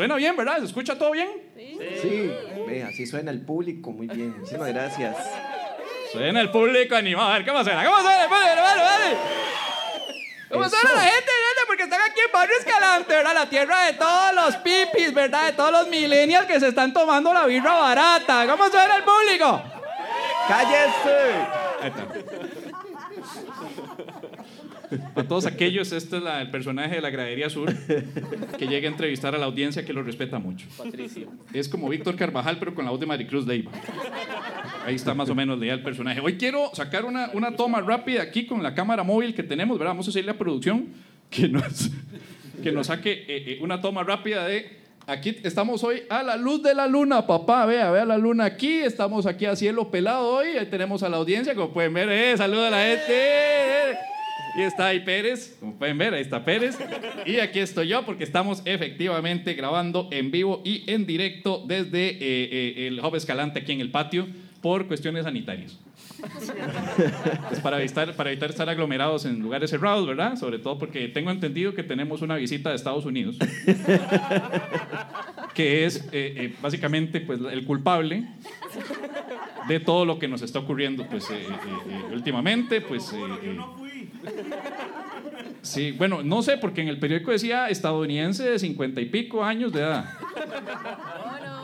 suena bien, ¿verdad? ¿Se escucha todo bien? Sí, ve, así suena el público, muy bien. Muchísimas gracias. Suena el público animado. A ver, ¿cómo suena? ¿Cómo suena? Vale, vale, vale. ¿Cómo Eso. suena la gente, gente? Porque están aquí en Barrio Escalante, ¿verdad? La tierra de todos los pipis, ¿verdad? De todos los millennials que se están tomando la birra barata. ¿Cómo suena el público? ¡Cállese! Ahí está. Para todos aquellos, este es la- el personaje de la Gradería Sur que llega a entrevistar a la audiencia que lo respeta mucho. Patricio. Es como Víctor Carvajal, pero con la voz de Maricruz Leiva. Ahí está más o menos leía el personaje. Hoy quiero sacar una, una toma rápida aquí con la cámara móvil que tenemos, ¿verdad? Vamos a decirle a producción que nos, que nos saque eh, eh, una toma rápida de... Aquí estamos hoy a la luz de la luna, papá. Vea, vea la luna aquí. Estamos aquí a cielo pelado hoy. Ahí tenemos a la audiencia, como pueden ver. Eh, saluda a la gente. eh. Y está ahí Pérez, como pueden ver, ahí está Pérez. Y aquí estoy yo porque estamos efectivamente grabando en vivo y en directo desde eh, eh, el Hub Escalante aquí en el patio por cuestiones sanitarias. Es para evitar, para evitar estar aglomerados en lugares cerrados, ¿verdad? Sobre todo porque tengo entendido que tenemos una visita de Estados Unidos, que es eh, básicamente pues, el culpable de todo lo que nos está ocurriendo pues, últimamente. Pues, Sí, bueno, no sé, porque en el periódico decía estadounidense de cincuenta y pico años de edad.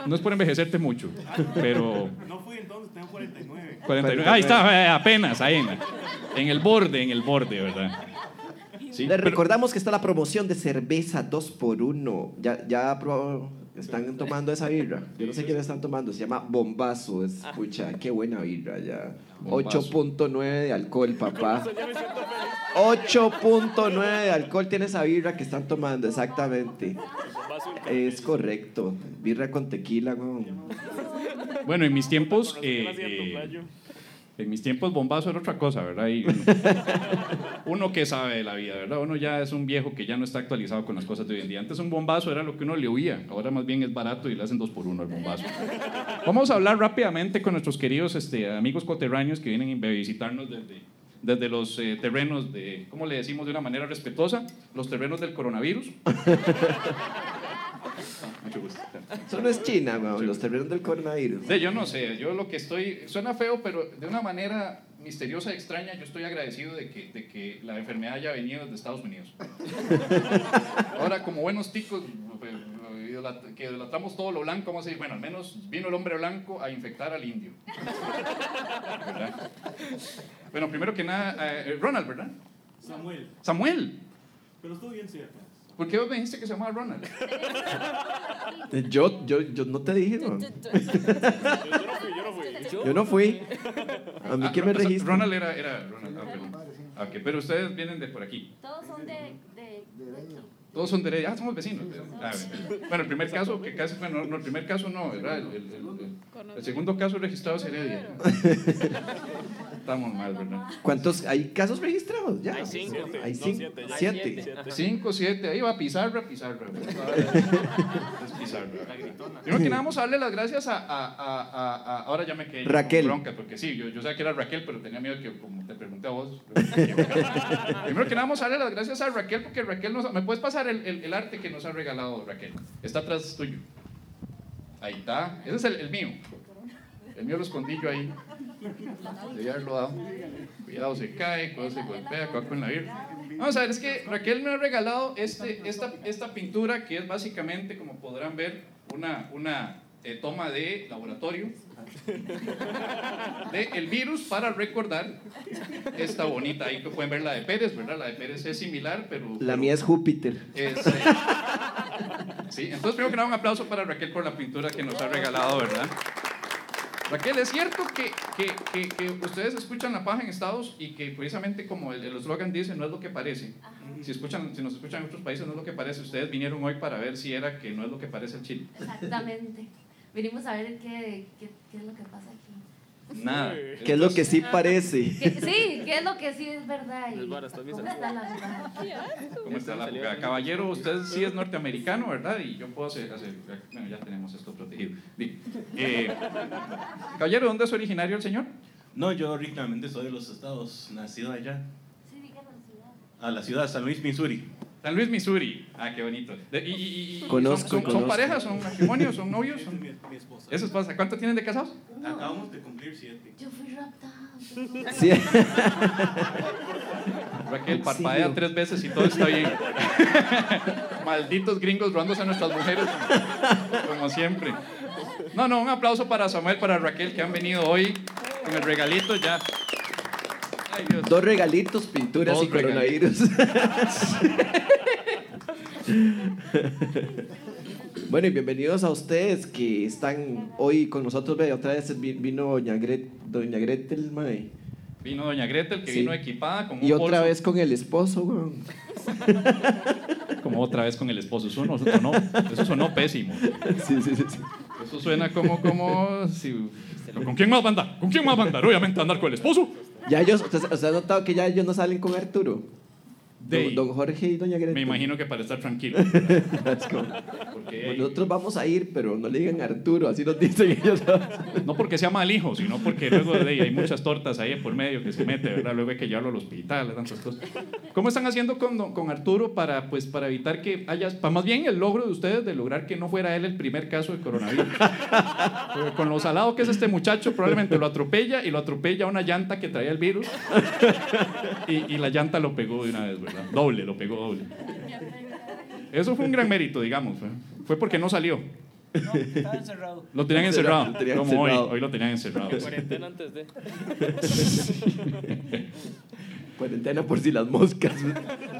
No es por envejecerte mucho, pero No fui entonces, tengo 49. 49. Ahí está, eh, apenas, ahí en, el borde, en el borde, ¿verdad? Sí, Les pero- recordamos que está la promoción de cerveza 2 por 1 Ya, ya probó- están tomando esa birra. Yo no sé le están tomando. Se llama Bombazo. Es, pucha, qué buena birra ya. Bombazo. 8.9 de alcohol, papá. 8.9 de alcohol tiene esa birra que están tomando, exactamente. Es correcto. Birra con tequila, weón. Bueno, en mis tiempos, eh, eh, en mis tiempos bombazo era otra cosa, ¿verdad? Y uno, uno que sabe de la vida, ¿verdad? Uno ya es un viejo que ya no está actualizado con las cosas de hoy en día. Antes un bombazo era lo que uno le huía, ahora más bien es barato y le hacen dos por uno el bombazo. Vamos a hablar rápidamente con nuestros queridos este, amigos coterráneos que vienen a visitarnos desde, desde los eh, terrenos de, ¿cómo le decimos de una manera respetuosa? Los terrenos del coronavirus. Mucho gusto. Eso no es China, weón. Los terrenos del coronavirus. Sí, yo no sé, yo lo que estoy, suena feo, pero de una manera misteriosa y extraña, yo estoy agradecido de que, de que la enfermedad haya venido desde Estados Unidos. Ahora, como buenos ticos, eh, idolat- que idolatramos todo lo blanco, vamos a decir, bueno, al menos vino el hombre blanco a infectar al indio. ¿Verdad? Bueno, primero que nada, eh, Ronald, ¿verdad? Samuel, Samuel. pero estuvo bien cierto. ¿Por qué vos me dijiste que se llamaba Ronald? Yo, yo, yo no te dije, weón. Yo, yo no fui, yo no fui. Yo no fui. A mí Ah, que me registran. Ronald era, era Ronald. ah. Ah, ok, pero ustedes vienen de por aquí. Todos son de, de, de- Todos son de Heredia. Ah, somos vecinos. Ah, bueno. el primer caso, que casi, bueno, no, el primer caso no, ¿verdad? El, el- el- el segundo caso registrado es Heredia. Estamos mal, ¿verdad? ¿Cuántos? ¿Hay casos registrados? Ya. Hay cinco. Hay No, cinco. siete, ya. Siete. Siete. Cinco, siete, ahí va Pizarra, Pizarra. Es Pizarra. Primero que nada, vamos a darle las gracias a. a- a- a- a- ahora ya me quedé con Raquel. bronca, porque sí, yo, yo sabía que era Raquel, pero tenía miedo que, como te pregunté a vos. Primero que nada, vamos a darle las gracias a Raquel, porque Raquel nos. ¿Me puedes pasar el, el- el arte que nos ha regalado Raquel? Está atrás tuyo. Ahí está. Ese es el, el mío. El mío lo escondí yo ahí. Dado. Cuidado, se cae, cuidado, se golpea, cuidado con la birra. Vamos a ver, es que Raquel me ha regalado este, esta, esta pintura que es básicamente, como podrán ver, una, una eh, toma de laboratorio de el virus para recordar esta bonita. Ahí que pueden ver la de Pérez, ¿verdad? La de Pérez es similar, pero... La pero mía es Júpiter. es, eh, sí, entonces primero que nada un aplauso para Raquel por la pintura que nos ha regalado, ¿verdad? Raquel, ¿es cierto que, que, que, que ustedes escuchan la paja en Estados y que precisamente como el eslogan dice, no es lo que parece? Si, escuchan, si nos escuchan en otros países, no es lo que parece. Ustedes vinieron hoy para ver si era que no es lo que parece el Chile. Exactamente. Venimos a ver qué, qué, qué es lo que pasa aquí. Nada. ¿Qué es lo que sí parece? ¿Qué- sí, qué es lo que sí es verdad. y ¿Cómo está la? ¿Cómo está la jugada? Caballero, usted sí es norteamericano, ¿verdad? Y yo puedo hacer, hacer- bueno, ya tenemos esto protegido. Di, eh, caballero, ¿dónde es originario el señor? No, yo originalmente soy de los estados, nacido allá. Sí, ciudad. A la ciudad de San Luis, Missouri. San Luis, Missouri. Ah, qué bonito. De- ¿Y, y- y- y- Conozco, son, son- son parejas? ¿Son matrimonios? ¿Son novios? Esa ¿Son... es mi, mi esposa. ¿Eso pasa? ¿Cuánto tienen de casados? Acabamos de cumplir siete. Yo fui raptada. Sí. Raquel parpadea Sí. tres veces y todo está bien. Malditos gringos robándose a nuestras mujeres, como, como siempre. No, no, un aplauso para Samuel, para Raquel, que han venido hoy con el regalito ya. Ay, Dios. Dos regalitos, pinturas Dos y coronavirus. bueno, y bienvenidos a ustedes que están hoy con nosotros. Ve, otra vez vi- vino Doña, Gret, Doña Gretel, mae. Vino Doña Gretel, que Sí. vino equipada con un Y otra bolso, vez con el esposo, weón. como otra vez con el esposo. Eso, no, eso sonó, eso sonó pésimo. Sí, sí, sí. sí. Eso suena como, como, si- ¿con quién más va a andar? ¿Con quién más va a andar? Obviamente andar con el esposo. Ya ellos, usted, usted ha notado que ya ellos no salen con Arturo. Don, don Jorge y Doña Gretel. Me imagino que para estar tranquilo. Porque, "Bueno, nosotros vamos a ir, pero no le digan Arturo, así nos dicen ellos. No porque sea mal hijo, sino porque luego de hay muchas tortas ahí por medio que se mete, ¿verdad? Luego hay que llevarlo al hospital, tantas cosas. ¿Cómo están haciendo con, con Arturo para, pues, para evitar que haya, para más bien el logro de ustedes de lograr que no fuera él el primer caso de coronavirus? Porque con lo salado que es este muchacho, probablemente lo atropella y lo atropella una llanta que traía el virus y, y la llanta lo pegó de una vez, ¿verdad? Doble, lo pegó doble. Eso fue un gran mérito, digamos. Fue, fue porque no salió. No, estaba encerrado. Lo tenían encerrado. Lo tenían como encerrado. hoy. Hoy lo tenían encerrado. Cuarentena antes de. Cuarentena por si las moscas.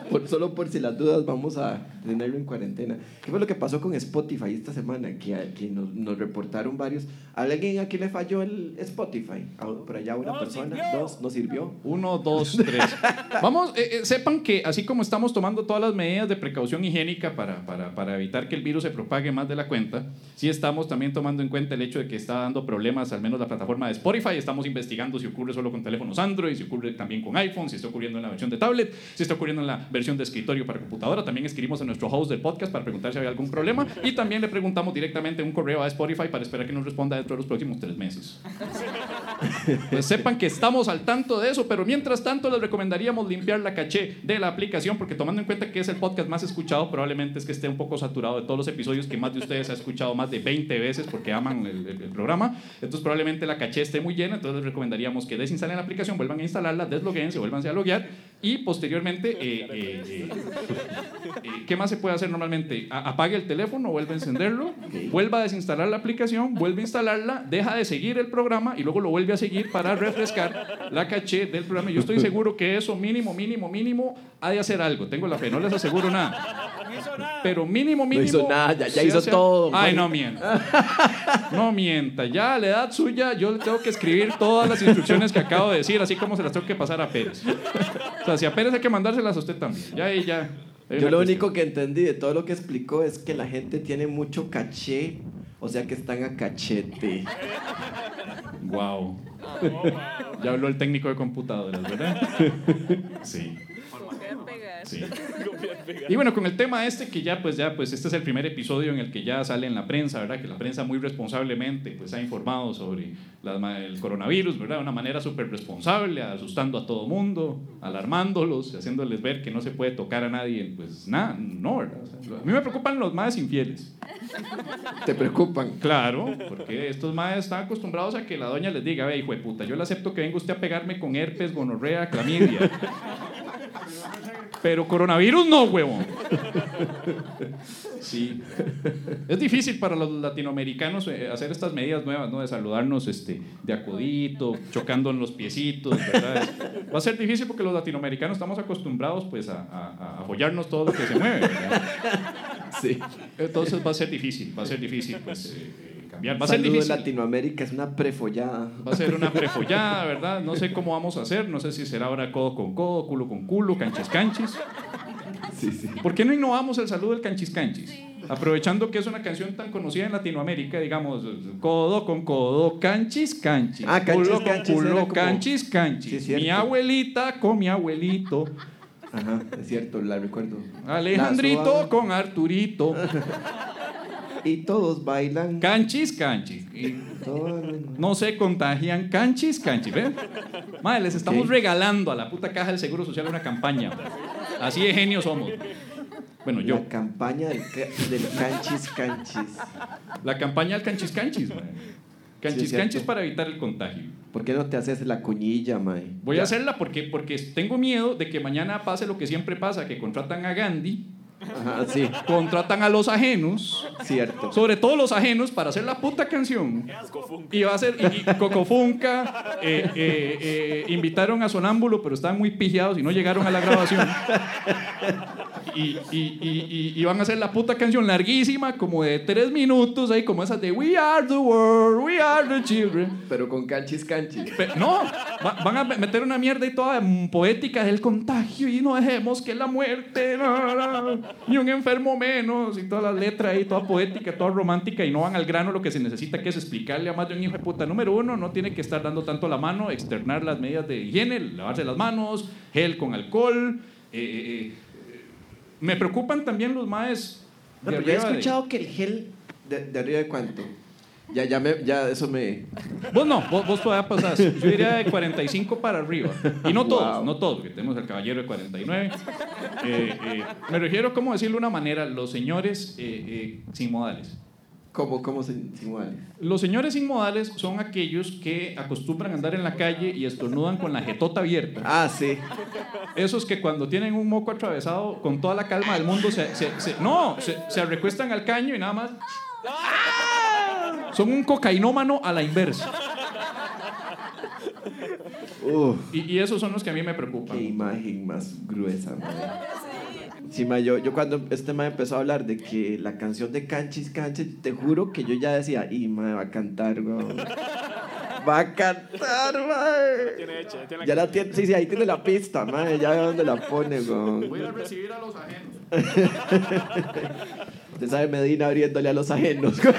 Por- solo por si las dudas vamos a tenerlo en cuarentena. ¿Qué fue lo que pasó con Spotify esta semana? Que, que nos, nos reportaron varios. ¿A alguien aquí le falló el Spotify? ¿A- Por allá una No persona. sirvió. Dos, no sirvió. Uno, dos, tres. Vamos, eh, eh, sepan que así como estamos tomando todas las medidas de precaución higiénica para, para, para evitar que el virus se propague más de la cuenta, sí estamos también tomando en cuenta el hecho de que está dando problemas, al menos la plataforma de Spotify. Estamos investigando si ocurre solo con teléfonos Android, si ocurre también con iPhone, si está ocurriendo en la versión de tablet, si está ocurriendo en la versión de escritorio para computadora. También escribimos a nuestro host del podcast para preguntar si había algún problema y también le preguntamos directamente un correo a Spotify para esperar que nos responda dentro de los próximos tres meses. Pues sepan que estamos al tanto de eso, pero mientras tanto les recomendaríamos limpiar la caché de la aplicación, porque tomando en cuenta que es el podcast más escuchado, probablemente es que esté un poco saturado de todos los episodios que más de ustedes ha escuchado más de 20 veces porque aman el, el- el programa. Entonces probablemente la caché esté muy llena, entonces les recomendaríamos que desinstalen la aplicación, vuelvan a instalarla, deslogueen, se vuelvan a loguear y posteriormente, eh, eh, eh, eh, ¿qué más se puede hacer normalmente? A- apague el teléfono, vuelva a encenderlo, vuelva a desinstalar la aplicación, vuelve a instalarla, deja de seguir el programa y luego lo vuelve a seguir para refrescar la caché del programa. Yo estoy seguro que eso mínimo, mínimo, mínimo ha de hacer algo. Tengo la fe, no les aseguro nada. No hizo nada. Pero mínimo, mínimo. hizo nada, ya- hizo hace- todo, Ay, no mienta. No mienta. Ya a la edad suya, yo le tengo que escribir todas las instrucciones que acabo de decir, así como se las tengo que pasar a Pérez. O sea, si a Pérez hay que mandárselas a usted también. Ya ahí, ya. Yo lo cuestión. único que entendí de todo lo que explicó es que la gente tiene mucho caché, o sea que están a cachete. Wow. Ya habló el técnico de computadoras, ¿verdad? Sí. Sí. Y bueno, con el tema este que ya pues ya pues este es el primer episodio en el que ya sale en la prensa, ¿verdad? Que la prensa muy responsablemente pues ha informado sobre la ma- el coronavirus, ¿verdad? De una manera súper responsable, asustando a todo mundo, alarmándolos, haciéndoles ver que no se puede tocar a nadie, pues nada, no, ¿verdad? O sea, a mí me preocupan los más infieles. ¿Te preocupan? Claro, porque estos madres están acostumbrados a que la doña les diga, ve, hijo de puta, yo le acepto que venga usted a pegarme con herpes, gonorrea, clamidia. Pero coronavirus no, huevón. Sí. Es difícil para los latinoamericanos eh, hacer estas medidas nuevas, ¿no? De saludarnos este, de acudito, chocando en los piecitos, ¿verdad? Va a ser difícil porque los latinoamericanos estamos acostumbrados pues a, a, a apoyarnos todo lo que se mueve, ¿verdad? Sí. Entonces va a ser difícil, va a ser difícil pues eh, cambiar. Va a ser difícil. Latinoamérica es una prefollada. Va a ser una prefollada, ¿verdad? No sé cómo vamos a hacer, no sé si será ahora codo con codo, culo con culo, canchis canchis. Sí, sí. ¿Por qué no innovamos el saludo del canchis canchis? Aprovechando que es una canción tan conocida en Latinoamérica, digamos, codo con codo, canchis canchis. Ah, canchis, culo con canchis, culo, era como- canchis canchis. Sí, mi abuelita con mi abuelito. Ajá, es cierto, la recuerdo. Alejandrito La con Arturito. Y todos bailan. Canchis canchis. Y No se contagian canchis, canchis, ¿ven? Madre, les estamos Ok. regalando a la puta caja del Seguro Social una campaña. Así de genios somos. Bueno, yo. La campaña del, del canchis canchis. La campaña del canchis canchis, mae. Canchis Sí, canchis para evitar el contagio. ¿Por qué no te haces la cuñilla, mae? Voy a hacerla porque, porque tengo miedo de que mañana pase lo que siempre pasa, que contratan a Gandhi, Ajá, sí, contratan a los ajenos, cierto. sobre todo los ajenos, para hacer la puta canción. Y va a ser y, y Cocofunca, eh, eh, eh, invitaron a Sonámbulo, pero estaban muy pijados y no llegaron a la grabación. Y, y, y, van a hacer la puta canción larguísima, como de tres minutos, ahí como esas de We are the world, we are the children. Pero con canchis canchis. No, va- van a meter una mierda y toda poética del contagio y no dejemos que la muerte, no, no, ni un enfermo menos, y todas las letras ahí, toda poética, toda romántica, y no van al grano lo que se necesita, que es explicarle a más de un hijo de puta. Número uno, no tiene que estar dando tanto la mano, externar las medidas de higiene, lavarse las manos, gel con alcohol. eh, eh, eh, me preocupan también los maes. No, de pero yo he arriba de- escuchado que el gel de, de arriba de cuánto. Ya, ya, me, ya eso me. Vos no, vos, vos todavía pasás. Yo diría de 45 para arriba. Y no todos, Wow. no todos, porque tenemos al caballero de 49. Eh, eh, me refiero, ¿cómo decirlo de una manera? Los señores eh, eh, sin modales. ¿Cómo, cómo se insinúa? Los señores sin modales son aquellos que acostumbran a andar en la calle y estornudan con la jetota abierta. Ah, sí. Esos que cuando tienen un moco atravesado, con toda la calma del mundo, se, se- se- no, se, se recuestan al caño y nada más. Son un cocainómano a la inversa. Uf, Y, y esos son los que a mí me preocupan. qué imagen más gruesa, madre. Sí, ma, yo, yo cuando este ma empezó a hablar de que la canción de Canchis Canchis, te juro que yo ya decía, y ma, va a cantar, weón. Va a cantar, ma. Tiene hecha, ya tiene Ya la tiene, sí, sí, ahí tiene la pista, ma, ya ve dónde la pone, weón. Voy a recibir a los ajenos. Usted sabe Medina abriéndole a los ajenos.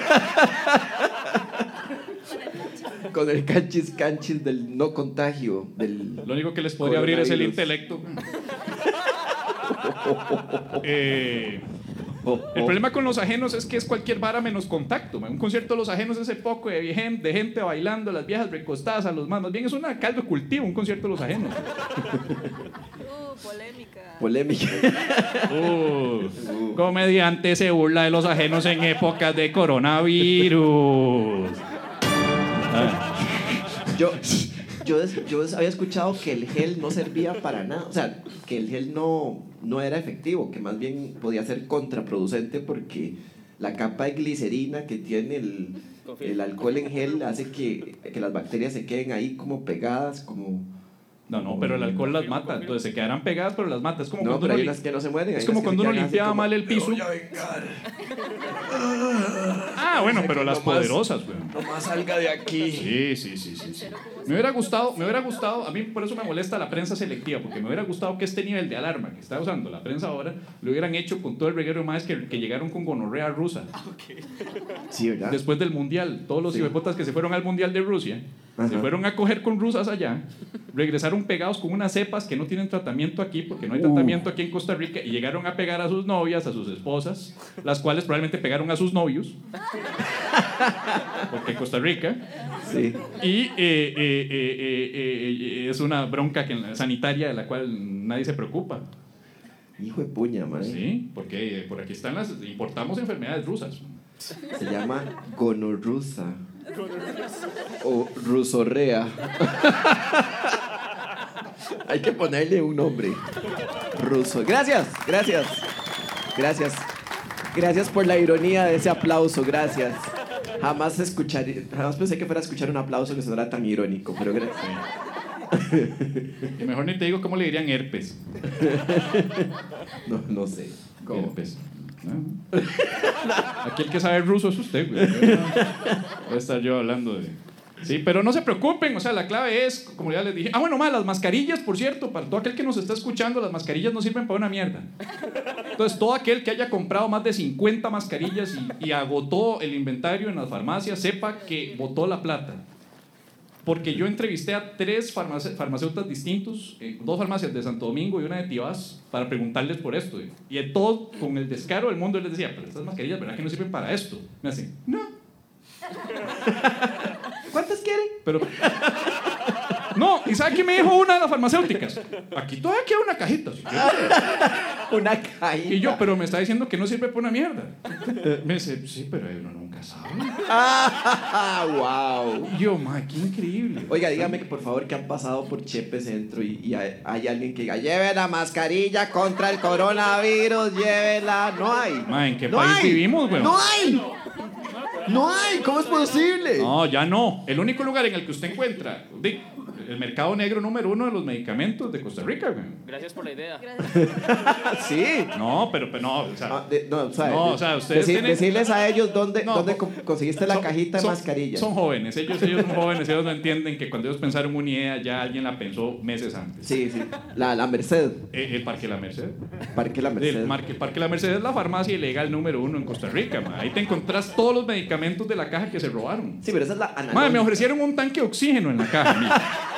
Con el canchis canchis del no contagio, del... Lo único que les podría abrir es el intelecto. Eh, el problema con los ajenos es que es cualquier vara menos contacto. man. Un concierto de los ajenos es ese poco de gente, de gente bailando, las viejas recostadas a los más. Más bien es una caldo de cultivo, un concierto de los ajenos. Uh, polémica. Polémica. Uh, comediante se burla de los ajenos en épocas de coronavirus. Ah, Yo, yo, yo había escuchado que el gel no servía para nada. O sea, que el gel no, no era efectivo, que más bien podía ser contraproducente porque la capa de glicerina que tiene el, el alcohol en gel hace que, que las bacterias se queden ahí como pegadas, como... No, no, pero el alcohol las mata. Entonces se quedarán pegadas, pero las mata. Es como No, cuando pero uno hay que no se mueren. Es como cuando se uno limpiaba como, mal el "Me piso". voy a vengar. Ah, bueno, pero las poderosas, güey. Nomás salga de aquí. Sí, sí, sí, sí, sí. Me hubiera gustado, me hubiera gustado, a mí por eso me molesta la prensa selectiva, porque me hubiera gustado que este nivel de alarma que está usando la prensa ahora lo hubieran hecho con todo el reguero más que, que llegaron con gonorrea rusa. Sí, ¿verdad? Después del mundial, todos los Sí. que se fueron al mundial de Rusia, se fueron a coger con rusas allá, regresaron pegados con unas cepas que no tienen tratamiento aquí, porque no hay tratamiento aquí en Costa Rica, y llegaron a pegar a sus novias, a sus esposas, las cuales probablemente pegaron a sus novios, porque en Costa Rica. Sí. Y eh, eh, eh, eh, eh, es una bronca que, sanitaria de la cual nadie se preocupa. Hijo de puña, man. Sí, porque por aquí están las. Importamos enfermedades rusas. Se llama gonorrusa. O rusorrea. Hay que ponerle un nombre. Ruso. Gracias, gracias. Gracias. Gracias por la ironía de ese aplauso, gracias. Jamás escucharía, jamás pensé que fuera a escuchar un aplauso que sonara tan irónico, pero gracias. Y mejor ni te digo cómo le dirían herpes. No, no sé. ¿Cómo? Herpes. Ah. Aquí el que sabe ruso es usted, güey. Voy a estar yo hablando de. Sí, pero no se preocupen, o sea, la clave es, como ya les dije. Ah, bueno, más, las mascarillas, por cierto, para todo aquel que nos está escuchando, las mascarillas no sirven para una mierda. Entonces, todo aquel que haya comprado más de 50 mascarillas y, y agotó el inventario en las farmacias, sepa que botó la plata. Porque yo entrevisté a tres farmace- farmacéutas distintos, eh, dos farmacias de Santo Domingo y una de Tibás, para preguntarles por esto. Y de todo, con el descaro del mundo, les decía, pero estas mascarillas, ¿verdad que no sirven para esto? Me hacen, no. ¿Cuántas quieren? Pero. No, ¿Y sabe qué me dijo una de las farmacéuticas? Aquí todavía queda una cajita. Una caída. Y yo, pero me está diciendo que no sirve para una mierda. Me dice, sí, pero uno nunca sabe. Wow. Yo, ma, qué increíble. Oiga, dígame que por favor que han pasado por Chepe Centro y, y hay, hay alguien que diga, lleve la mascarilla contra el coronavirus, llévela. No hay. Ma, ¿en qué No país hay. vivimos, weón? No hay. No hay. ¿Cómo es posible? No, ya no. El único lugar en el que usted encuentra el mercado negro número uno de los medicamentos de Costa Rica, güey. Gracias por la idea. Sí. No, pero, pero no, o sea, Ah, de- no, o sea, No, o sea, ustedes deci- tienen- decirles a ellos dónde, No, dónde conseguiste la son- cajita de son- mascarilla. Son jóvenes, ellos, ellos son jóvenes, ellos no entienden que cuando ellos pensaron una idea ya alguien la pensó meses antes. Sí, sí. La, la Merced. Eh, el Parque La Merced. Parque La Merced. El Marque- Parque La Merced es la farmacia ilegal número uno en Costa Rica. ma. Ahí te encontrás todos los medicamentos de la caja que se robaron. Sí, pero esa es la Madre, me ofrecieron un tanque de oxígeno en la caja.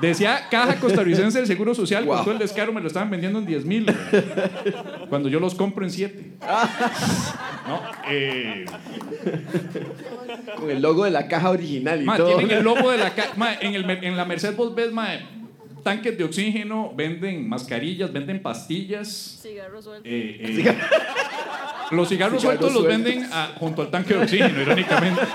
Decía Caja Costarricense del Seguro Social, Wow. con todo el descaro me lo estaban vendiendo en 10 mil. Cuando yo los compro en 7. No, eh, Con el logo de la caja original y ma, todo. tienen el logo de la caja. En la Merced vos ves, ma, tanques de oxígeno, venden mascarillas, venden pastillas. Cigarro suelto. eh, eh, Los cigarros Cigarros sueltos los sueltos. venden a- junto al tanque de oxígeno, irónicamente.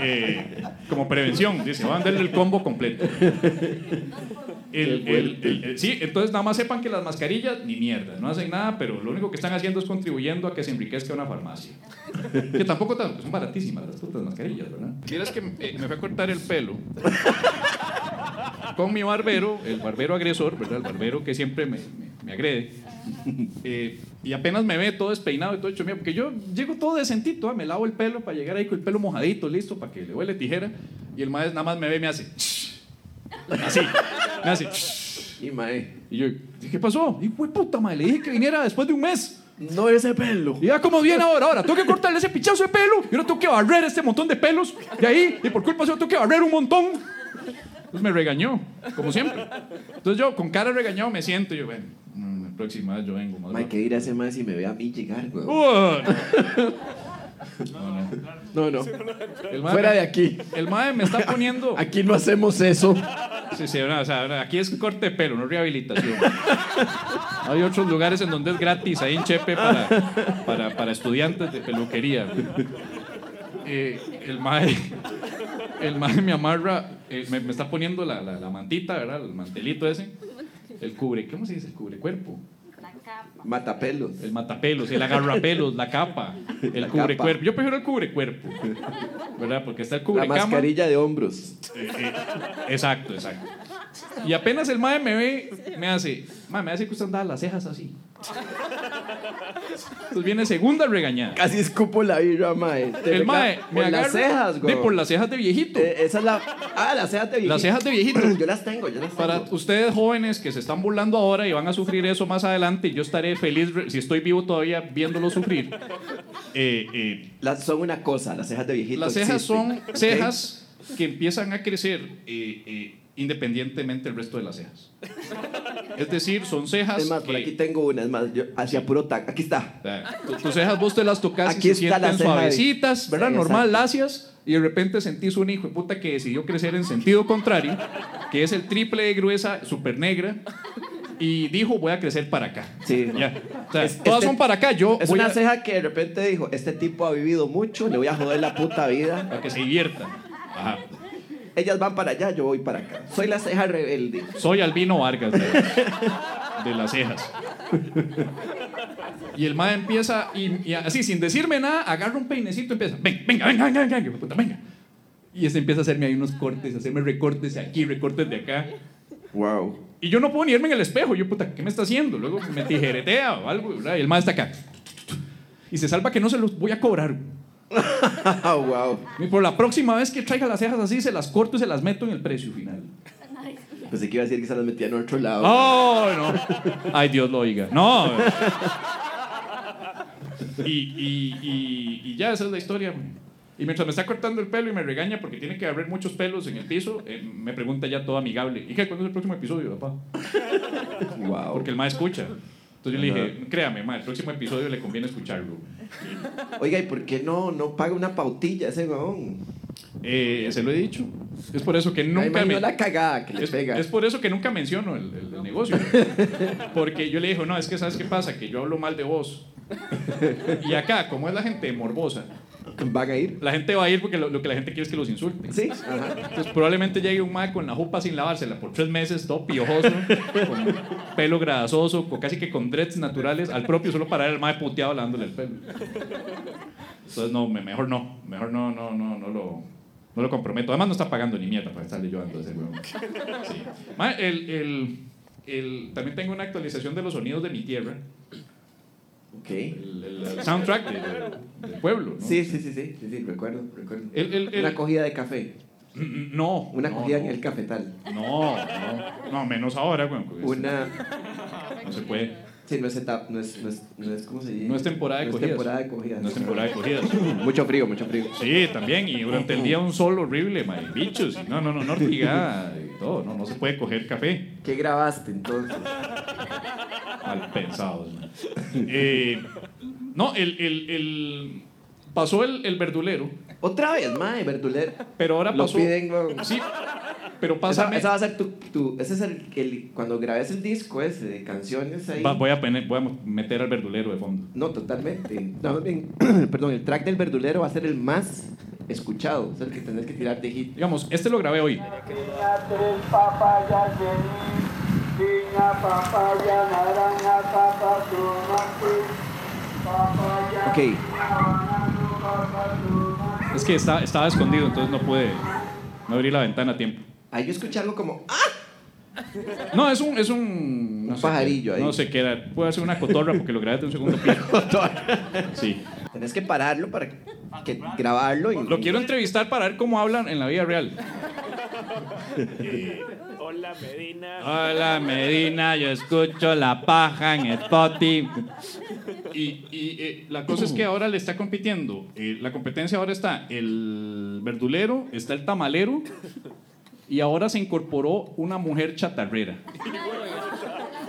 Eh, como prevención, dice, van a darle el combo completo. El- el- sí, entonces nada más sepan que las mascarillas ni mierda, no hacen nada, pero lo único que están haciendo es contribuyendo a que se enriquezca una farmacia. Que tampoco tan- son baratísimas las putas mascarillas, ¿verdad? Quieres que eh, me fue a cortar el pelo con mi barbero, el barbero agresor, ¿verdad? El barbero que siempre me, me- me agrede. Eh, y apenas me ve todo despeinado y todo hecho mío, porque yo llego todo decentito, ah, me lavo el pelo para llegar ahí con el pelo mojadito, listo, para que le huele tijera. Y el maestro nada más me ve y me hace. Así. Me hace. Y mae, Y yo, ¿qué pasó? Y fue puta madre, le dije que viniera después de un mes. no ese pelo. Y ya como viene ahora, ahora tengo que cortarle ese pichazo de pelo y ahora tengo que barrer este montón de pelos de ahí y por culpa de eso tengo que barrer un montón. Entonces me regañó, como siempre. Entonces yo con cara regañado me siento y yo, bueno, la próxima vez yo vengo Mae. ¿qué dirá ese mae si me ve a mí llegar, güey? Uh, No, no. el mae Fuera me- de aquí. El mae me está poniendo... Aquí no hacemos eso. Sí, sí, no, o sea, aquí es corte de pelo, no rehabilitación. Hay otros lugares en donde es gratis, ahí en Chepe, para, para, para estudiantes de peluquería. güey. Eh, el mae, el mae me amarra, eh, me, me está poniendo la, la, la mantita, ¿verdad? El mantelito ese. El cubre, ¿cómo se dice? El cubre cuerpo. Capa. Matapelos. El matapelos, el agarrapelos, la capa, el La cubre capa. cuerpo. Yo prefiero el cubre cuerpo, ¿verdad? Porque está el La cubre cama. mascarilla de hombros. Eh, eh, exacto, exacto. Y apenas el mae me ve, me hace, mae, me hace que usted andaba las cejas así. Entonces viene segunda regañada. Casi escupo la birra, mae. Te El mae me Por agarra las cejas, güey. de por las cejas de viejito. Eh, esa es la. Ah, las cejas de viejito. Las cejas de viejito. Yo las tengo, yo las tengo. Para ustedes jóvenes que se están burlando ahora y van a sufrir eso más adelante, yo estaré feliz si estoy vivo todavía viéndolo sufrir. Eh, eh, Las, son una cosa, las cejas de viejito. las cejas son cejas que empiezan a crecer eh, eh, independientemente del resto de las cejas. Es decir, son cejas Es más, por que- aquí tengo una, es más, yo hacia puro tac. Aquí está. Tu- tus cejas vos te las tocas Aquí y se sienten suavecitas, ¿verdad? Sí, Normal, lacias, y de repente sentís un hijo de puta que decidió crecer en sentido contrario, que es el triple de gruesa, súper negra, y dijo, voy a crecer para acá. Sí. Ya. O sea, Es- todas este- son para acá, yo Es voy una a, ceja que de repente dijo: Este tipo ha vivido mucho, le voy a joder la puta vida. para que se divierta. Ajá. Ellas van para allá, yo voy para acá. Soy la ceja rebelde. Soy Albino Vargas de, de las cejas. Y el mae empieza, y, y así, sin decirme nada, agarra un peinecito y empieza, ven, venga, venga, venga, venga, venga, puta, venga. Y este empieza a hacerme ahí unos cortes, a hacerme recortes de aquí, recortes de acá. Wow. Y yo no puedo ni verme en el espejo. Yo, puta, ¿qué me está haciendo? Luego me tijeretea o algo, ¿verdad? Y el mae está acá. Y se salva que no se los voy a cobrar. wow. Y por la próxima vez que traiga las cejas así, se las corto y se las meto en el precio final. Pensé que iba a decir que se las metía en otro lado. ¡Oh, no! Ay, Dios lo oiga. No. Y, y, y, y ya, esa es la historia. Y mientras me está cortando el pelo y me regaña porque tiene que haber muchos pelos en el piso, eh, me pregunta ya todo amigable. ¿Y qué? ¿Cuándo es el próximo episodio, papá? Wow. Porque el ma escucha. Entonces yo le dije, créame, ma, el próximo episodio le conviene escucharlo. Oiga, ¿y por qué no, no paga una pautilla ese weón? Eh, se lo he dicho. Es por eso que nunca imagino me... la cagada que le Es, pega. es por eso que nunca menciono el, el- el negocio. Porque yo le digo, no, es que ¿sabes qué pasa? Que yo hablo mal de vos. Y acá, como es la gente morbosa, Van a ir. la gente va a ir porque lo, lo que la gente quiere es que los insulten. Sí. Ajá. Entonces probablemente llegue un mae con la jupa sin lavársela por tres meses, todo piojoso, con pelo grasoso, con- casi que con dreads naturales, al propio solo para ver al mae puteado lavándole el pelo. Entonces no, me- mejor no, mejor no, no, no, no lo, no lo comprometo. Además no está pagando ni mierda para estarle yo dando ese huevo. Sí. Mae, el, el, el- también tengo una actualización de los sonidos de mi tierra, Ok. el, el- el soundtrack de- de- del pueblo. ¿no? Sí, sí, sí, sí, sí, sí, recuerdo, recuerdo. El- el- el- Una cogida de café, No. una no, cogida no. en el cafetal, No, no, no, menos ahora, güey. una... No se puede. Sí, no es, etapa, no es, no es, no es, ¿cómo se dice? No es temporada de No es cogidas. temporada de cogidas. No es temporada de cogidas. Mucho frío, mucho frío. Sí, también. Y durante el día un sol horrible, mae, bichos. y No, no, no, no ortigada y todo. No, no se puede coger café. ¿Qué grabaste entonces? Mal pensados. Eh, no, el, el, el- pasó el, el verdulero, Otra vez, mae, verdulero. pero ahora Lo pasó. piden. Sí, pero pasa. Esa, va a ser tu, tu ese es el, el- cuando grabes el disco ese de canciones ahí. voy, a poner- voy a meter al verdulero de fondo. No, totalmente. No, bien, perdón, el track del verdulero va a ser el más escuchado, es el que tenés que tirar de hit. Digamos, este lo grabé hoy. Piña, papaya, naranja, papa, tomate, papaya, Ok, banano, papa, tomate. Es que está- estaba escondido, entonces no pude no abrir la ventana a tiempo. ahí yo escuché algo como ¡Ah! No, es un. Es un, no Un sé pajarillo ahí. No sé qué era. Puede ser una cotorra porque lo grabé de un segundo piso. Sí. Tenés que pararlo para que, grabarlo y. Lo quiero entrevistar para ver cómo hablan en la vida real. Hola, Medina. Hola Medina, yo escucho La Paja en Spotify. Y, y, eh, la cosa es que ahora le está compitiendo. eh, la competencia ahora está el verdulero, está el tamalero y ahora se incorporó una mujer chatarrera.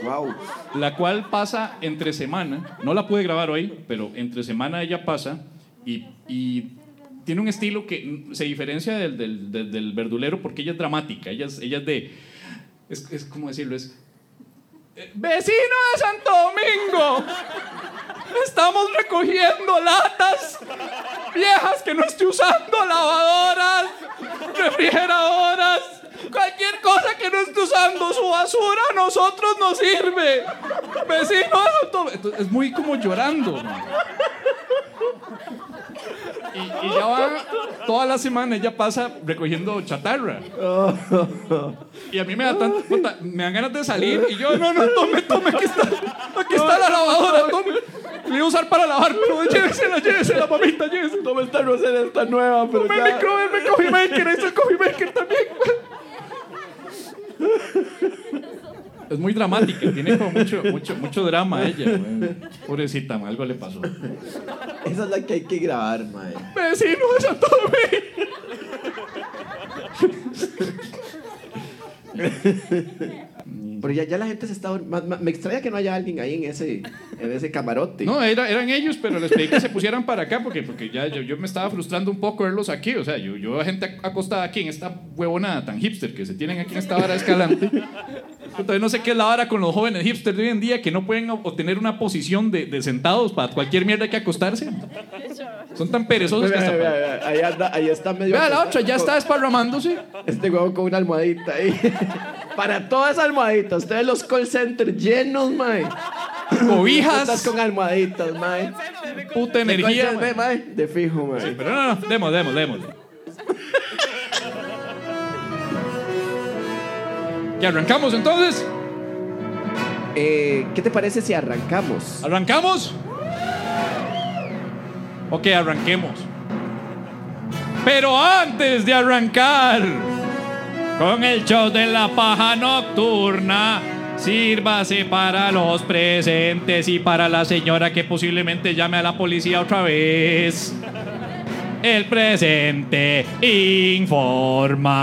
¡Wow! la cual pasa entre semana, no la pude grabar hoy, pero entre semana ella pasa y, y tiene un estilo que se diferencia del, del- del- del verdulero porque ella es dramática, ella es, ella es de, es, es como decirlo, es, eh, vecino de Santo Domingo, estamos recogiendo latas viejas que no estoy usando, lavadoras, refrigeradoras, cualquier cosa que no esté usando su basura a nosotros nos sirve. Vecino, de Santo- Entonces, es muy como llorando. Y, y ya va toda la semana, ella pasa recogiendo chatarra. Y a mí me da tanto, puta, me dan ganas de salir y yo, no, no, tome, tome, aquí está, aquí está la lavadora, tome. Le voy a usar para lavar, pero llévesela, llévesela, mamita, llévesela. Toma esta rosera, está nueva, pero Tome el ya- micro, el coffee maker, ahí está el coffee maker también. Es muy dramática, tiene como mucho, mucho, mucho drama ella. güey. Pobrecita, algo le pasó. Esa es la que hay que grabar, mae. Vecino de Santo Domingo. Pero ya, ya la gente se está. ma- ma- Me extraña que no haya alguien ahí en ese, en ese camarote. No, era- eran ellos, pero les pedí que se pusieran para acá porque, porque ya yo, yo me estaba frustrando un poco verlos aquí. O sea, yo, yo veo a gente acostada aquí en esta huevona tan hipster que se tienen aquí en esta vara de escalante. Entonces no sé qué es la vara con los jóvenes hipsters de hoy en día que no pueden obtener una posición de, de sentados para cualquier mierda que acostarse. Son tan perezosos que Vea, hasta... vea, vea, ahí, anda- ahí está medio. Vea la otra, ya está desparramándose. Este huevo con una almohadita ahí. Para todas almohaditas. Ustedes los call centers llenos, mae. Estás Cobijas, con almohaditas, mae. puta energía. Mae. mae, De fijo, mae. Pero no, no, demos, demos, demos. ¿Que arrancamos entonces? Eh, ¿Qué te parece si arrancamos? ¿Arrancamos? Ok, arranquemos. Pero antes de arrancar con el show de la paja nocturna, sírvase para los presentes y para la señora que posiblemente llame a la policía otra vez. El presente informativo.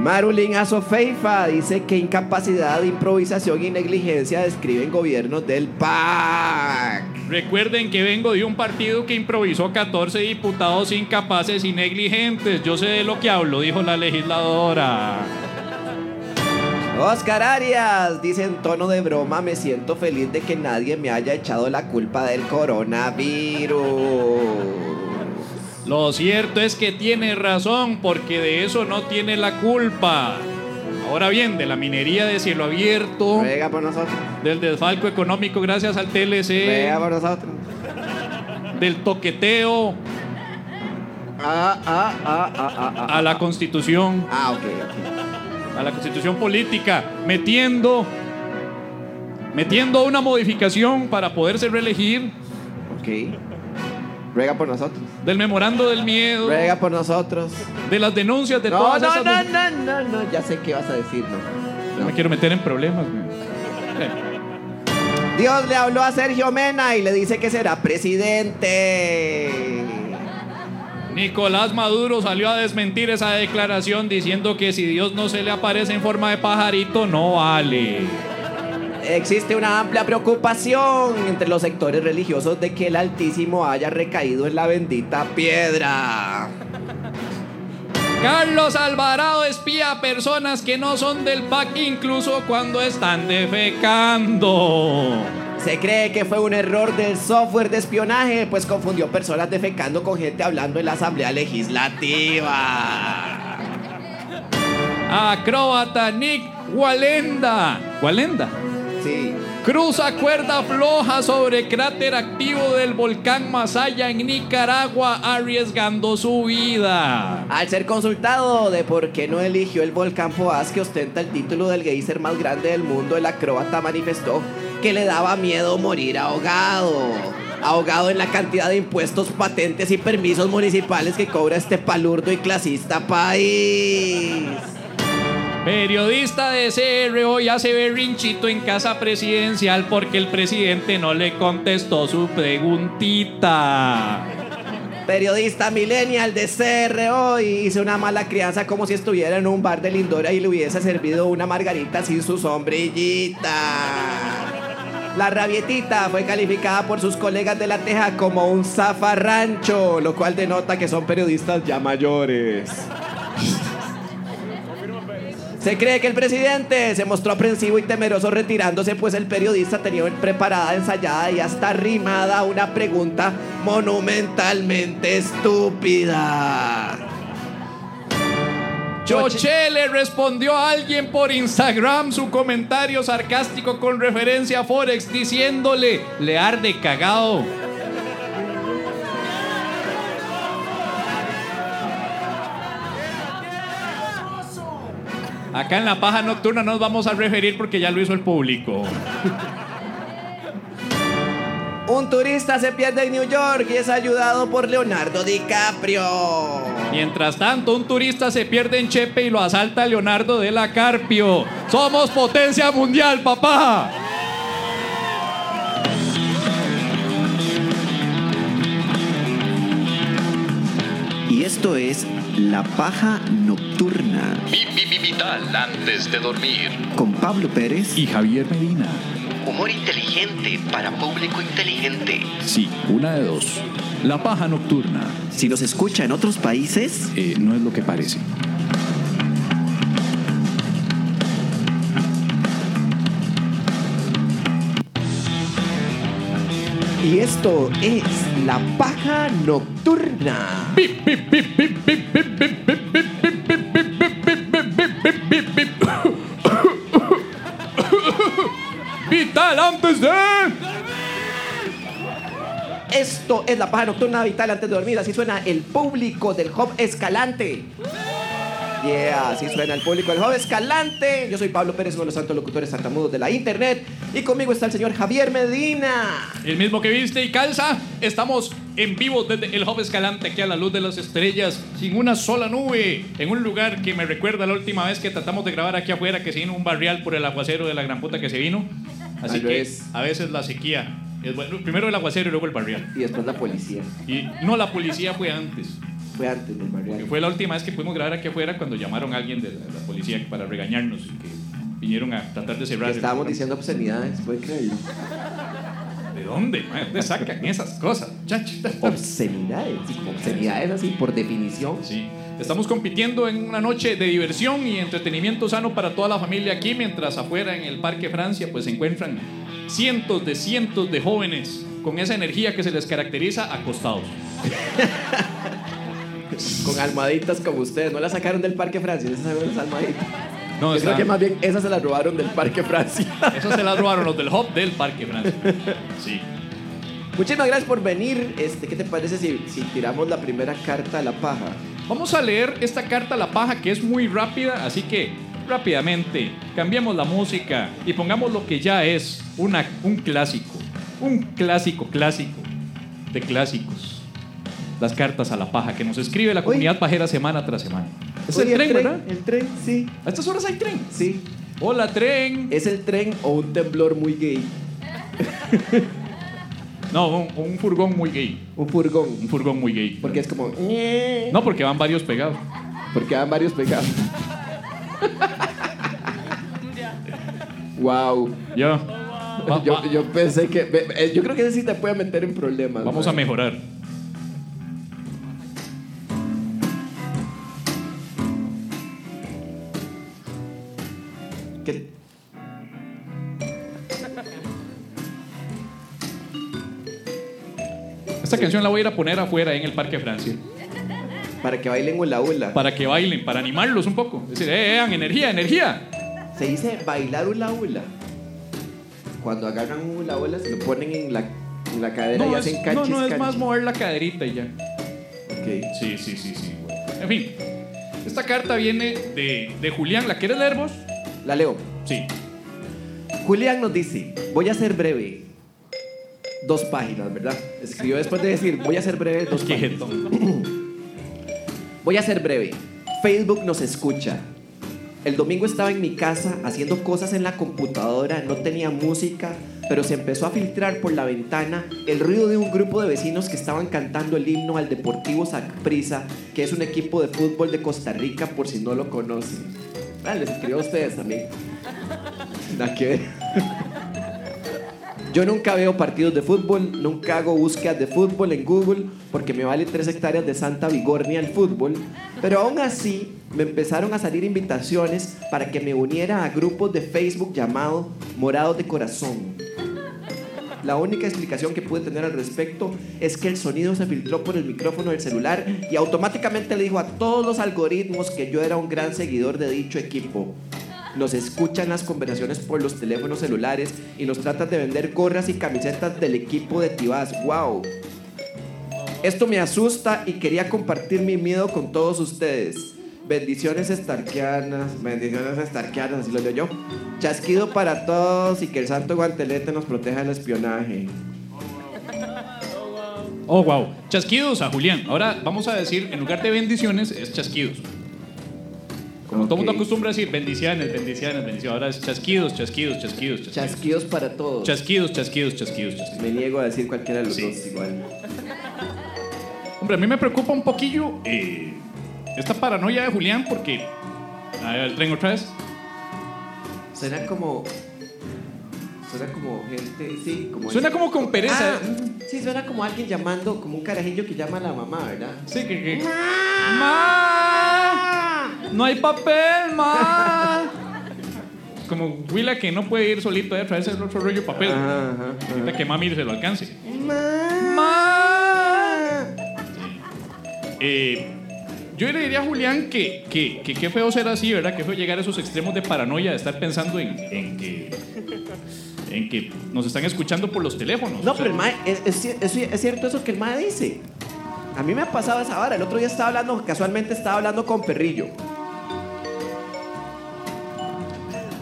Marulín Azofeifa dice que incapacidad, improvisación y negligencia describen gobiernos del PAC. Recuerden que vengo de un partido que improvisó 14 diputados incapaces y negligentes. Yo sé de lo que hablo, dijo la legisladora. Oscar Arias dice en tono de broma, me siento feliz de que nadie me haya echado la culpa del coronavirus. Lo cierto es que tiene razón, porque de eso no tiene la culpa. Ahora bien, de la minería de cielo abierto, Ruega por nosotros. del desfalco económico gracias al Ruega TLC, por nosotros. del toqueteo Ah, ah, ah, a la constitución, Ah, ok, ok. a la constitución política, metiendo, metiendo una modificación para poderse reelegir Ok. Ruega por nosotros. del memorando del miedo, Ruega por nosotros. de las denuncias de No, todas no, esas... no, no, no, no. Ya sé qué vas a decir, no. No me quiero meter en problemas. güey. Eh. Dios le habló a Sergio Mena y le dice que será presidente. Nicolás Maduro salió a desmentir esa declaración diciendo que si Dios no se le aparece en forma de pajarito, no vale. Existe una amplia preocupación entre los sectores religiosos de que el Altísimo haya recaído en la bendita piedra. Carlos Alvarado espía a personas que no son del PAC incluso cuando están defecando. Se cree que fue un error del software de espionaje, pues confundió personas defecando con gente hablando en la Asamblea Legislativa. Acróbata Nick Walenda. Walenda. Sí. Cruza cuerda floja sobre cráter activo del volcán Masaya en Nicaragua, arriesgando su vida. Al ser consultado de por qué no eligió el volcán Poás que ostenta el título del geyser más grande del mundo, el acróbata manifestó que le daba miedo morir ahogado. Ahogado en la cantidad de impuestos, patentes y permisos municipales que cobra este palurdo y clasista país. Periodista de CR hoy hace berrinchito en casa presidencial porque el presidente no le contestó su preguntita. Periodista millennial de CR hoy hizo una mala crianza como si estuviera en un bar de Lindora y le hubiese servido una margarita sin su sombrillita. La rabietita fue calificada por sus colegas de la Teja como un zafarrancho, lo cual denota que son periodistas ya mayores. Se cree que el presidente se mostró aprensivo y temeroso retirándose, pues el periodista tenía preparada, ensayada y hasta rimada una pregunta monumentalmente estúpida. Choche le respondió a alguien por Instagram su comentario sarcástico con referencia a Forex diciéndole, le arde cagado. Acá en la paja nocturna nos vamos a referir porque ya lo hizo el público. Un turista se pierde en New York y es ayudado por Leonardo DiCaprio. Mientras tanto, un turista se pierde en Chepe y lo asalta Leonardo de la Carpio. ¡Somos potencia mundial, papá! Y esto es La Paja Nocturna Vital antes de dormir. con Pablo Pérez Y Javier Medina. Humor inteligente para público inteligente. Sí, una de dos. La paja nocturna Si nos escucha en otros países, eh, no es lo que parece. Y esto es La Paja Nocturna. Vital antes de... Esto es La Paja Nocturna Vital antes de dormir. Así suena el público del Hub Escalante. Yeah, así suena el público del Hub Escalante. Yo soy Pablo Pérez, uno de los santos locutores tartamudos de la internet. Y conmigo está el señor Javier Medina. El mismo que viste y calza, estamos en vivo desde el Hub Escalante aquí a la luz de las estrellas, sin una sola nube, en un lugar que me recuerda la última vez que tratamos de grabar aquí afuera, que se vino un barrial por el aguacero de la gran puta que se vino. Así Tal que vez. a veces la sequía. es bueno. Primero el aguacero y luego el barrial. Y después la policía. Y no, la policía fue antes. Fue antes del barrial. fue la última vez que pudimos grabar aquí afuera cuando llamaron a alguien de la, la policía para regañarnos y que vinieron a tratar de cerrar. Que estábamos diciendo obscenidades, puede creerlo. ¿De dónde? dónde sacan esas cosas? muchachos? Obscenidades, obscenidades así por definición. Sí. Estamos compitiendo en una noche de diversión y entretenimiento sano para toda la familia aquí, mientras afuera en el Parque Francia pues se encuentran cientos de cientos de jóvenes con esa energía que se les caracteriza acostados. Con almohaditas como ustedes. ¿No la sacaron del Parque Francia? Esas son las almohaditas. No, Yo creo que más bien esas se las robaron del Parque Francia. esas se las robaron los del hub del Parque Francia. Sí. Muchísimas gracias por venir. Este, ¿Qué te parece si, si tiramos la primera carta a la paja? Vamos a leer esta carta a la paja que es muy rápida, así que rápidamente cambiemos la música y pongamos lo que ya es una, un clásico, un clásico clásico de clásicos. Las cartas a la paja que nos escribe la comunidad pajera semana tras semana. Es Oye, el tren, ¿verdad? El tren, sí. A estas horas hay tren. Sí. Hola, tren. ¿Es el tren o un temblor muy gay? No, un, un furgón muy gay. Un furgón. Un furgón muy gay. Porque es como... "Ñe". No, porque van varios pegados. Porque van varios pegados. wow. Va- Yo, va- yo pensé que... eh, Yo creo que ese sí te puede meter en problemas. vamos a mejorar. Esta canción la voy a ir a poner afuera en el Parque Francia. Para que bailen hula hula. Para que bailen, para animarlos un poco. Es decir, eh, eh, energía, energía. Se dice bailar hula hula. Cuando agarran un hula hula se lo ponen en la, en la cadera y No, es, hacen no, canchis, no, es más mover la caderita y ya. Ok. Sí, sí, sí, sí. En fin, esta carta viene de, de Julián. ¿La quieres leer vos? La leo. Sí. Julián nos dice, voy a ser breve. Dos páginas, ¿verdad? Escribió después de decir, voy a ser breve, dos páginas. Voy a ser breve. Facebook nos escucha. El domingo estaba en mi casa haciendo cosas en la computadora, no tenía música, pero se empezó a filtrar por la ventana el ruido de un grupo de vecinos que estaban cantando el himno al Deportivo Saprissa, que es un equipo de fútbol de Costa Rica, por si no lo conocen. Ah, les escribo a ustedes también. Nada que ver. Yo nunca veo partidos de fútbol, nunca hago búsquedas de fútbol en Google porque me vale tres hectáreas de Santa Vigornia el fútbol, pero aún así me empezaron a salir invitaciones para que me uniera a grupos de Facebook llamado Morados de Corazón. La única explicación que pude tener al respecto es que el sonido se filtró por el micrófono del celular y automáticamente le dijo a todos los algoritmos que yo era un gran seguidor de dicho equipo. Nos escuchan las conversaciones por los teléfonos celulares y nos tratan de vender gorras y camisetas del equipo de Tibás. ¡Wow! Esto me asusta y quería compartir mi miedo con todos ustedes. Bendiciones estarquianas, bendiciones estarquianas, así lo leo yo. Chasquido para todos y que el santo guantelete nos proteja del espionaje. Oh, wow. Chasquidos a Julián. Ahora vamos a decir, en lugar de bendiciones, es chasquidos. Como todo el mundo acostumbra a decir bendiciones, bendiciones, bendiciones. Ahora es chasquidos, chasquidos, chasquidos, chasquidos. Chasquidos para todos. Chasquidos, chasquidos, chasquidos, chasquidos. Me niego a decir cualquiera de los Sí. dos igual. Hombre, a mí me preocupa un poquillo eh, esta paranoia de Julián porque... A ver, el tren otra vez. Suena como. Suena como gente, sí, como. Suena como con pereza. Ah, sí, suena como alguien llamando, como un carajillo que llama a la mamá, ¿verdad? Sí, que... que... ¡Ma! ¡No hay papel, ma! Como Willa que no puede ir solito a traerse el otro rollo de papel. Ajá, ajá, Ahorita ajá. que mami se lo alcance. Ma. ¡Ma! Eh, yo le diría a Julián que, que, que qué feo ser así, ¿verdad? Que feo llegar a esos extremos de paranoia, de estar pensando en, en que en que nos están escuchando por los teléfonos. No, O sea, pero el mae, es, es, es- es cierto eso que el mae dice. A mí me ha pasado esa hora. El otro día estaba hablando, casualmente estaba hablando con Perrillo.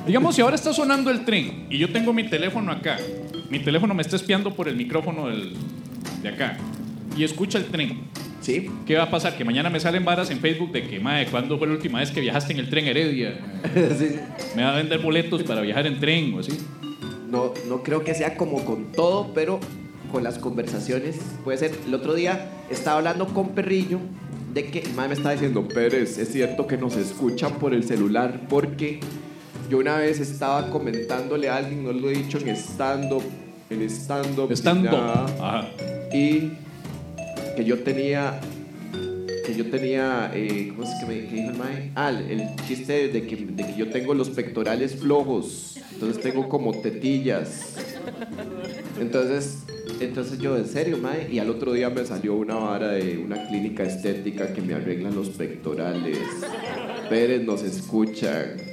Digamos, si ahora está sonando el tren y yo tengo mi teléfono acá, mi teléfono me está espiando por el micrófono del- de acá y escucha el tren. ¿Sí? ¿Qué va a pasar? Que mañana me salen varas en Facebook de que, madre, ¿cuándo fue la última vez que viajaste en el tren Heredia? Sí. Me va a vender boletos para viajar en tren o así. No, no creo que sea como con todo, pero con las conversaciones puede ser. El otro día estaba hablando con Perrillo de que mae me estaba diciendo, Pérez, es cierto que nos escuchan por el celular porque yo una vez estaba comentándole a alguien, no lo he dicho en estando, en stand-up. Ajá. y que yo tenía que yo tenía eh, ¿cómo es que me que dijo el mae? Ah, el, el chiste de que, de que yo tengo los pectorales flojos entonces tengo como tetillas entonces entonces yo en serio mae y al otro día me salió una vara de una clínica estética que me arreglan los pectorales Pérez nos escuchan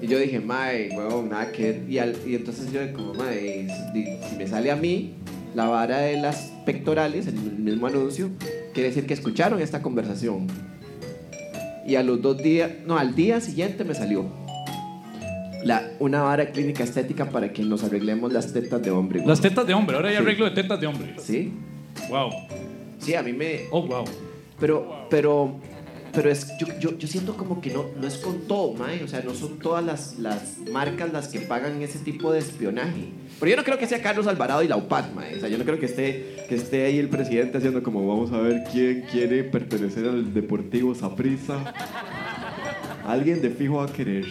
y yo dije, mae, huevón, nada que... Y, al- y entonces yo como, mae, si, me sale a mí la vara de las pectorales, el mismo anuncio, quiere decir que escucharon esta conversación. Y a los dos días, no, al día siguiente me salió la, una vara clínica estética para que nos arreglemos las tetas de hombre. Las tetas de hombre, ahora hay Sí. arreglo de tetas de hombre. ¿Sí? Wow. Sí, a mí me... Oh, wow. Pero, pero, pero es, yo, yo, yo siento como que no, no es con todo, mae. O sea, no son todas las, las marcas las que pagan ese tipo de espionaje. Pero yo no creo que sea Carlos Alvarado y la UPAC, mae. O sea, yo no creo que esté, que esté ahí el presidente haciendo como vamos a ver quién quiere pertenecer al Deportivo Saprissa. Alguien de fijo va a querer.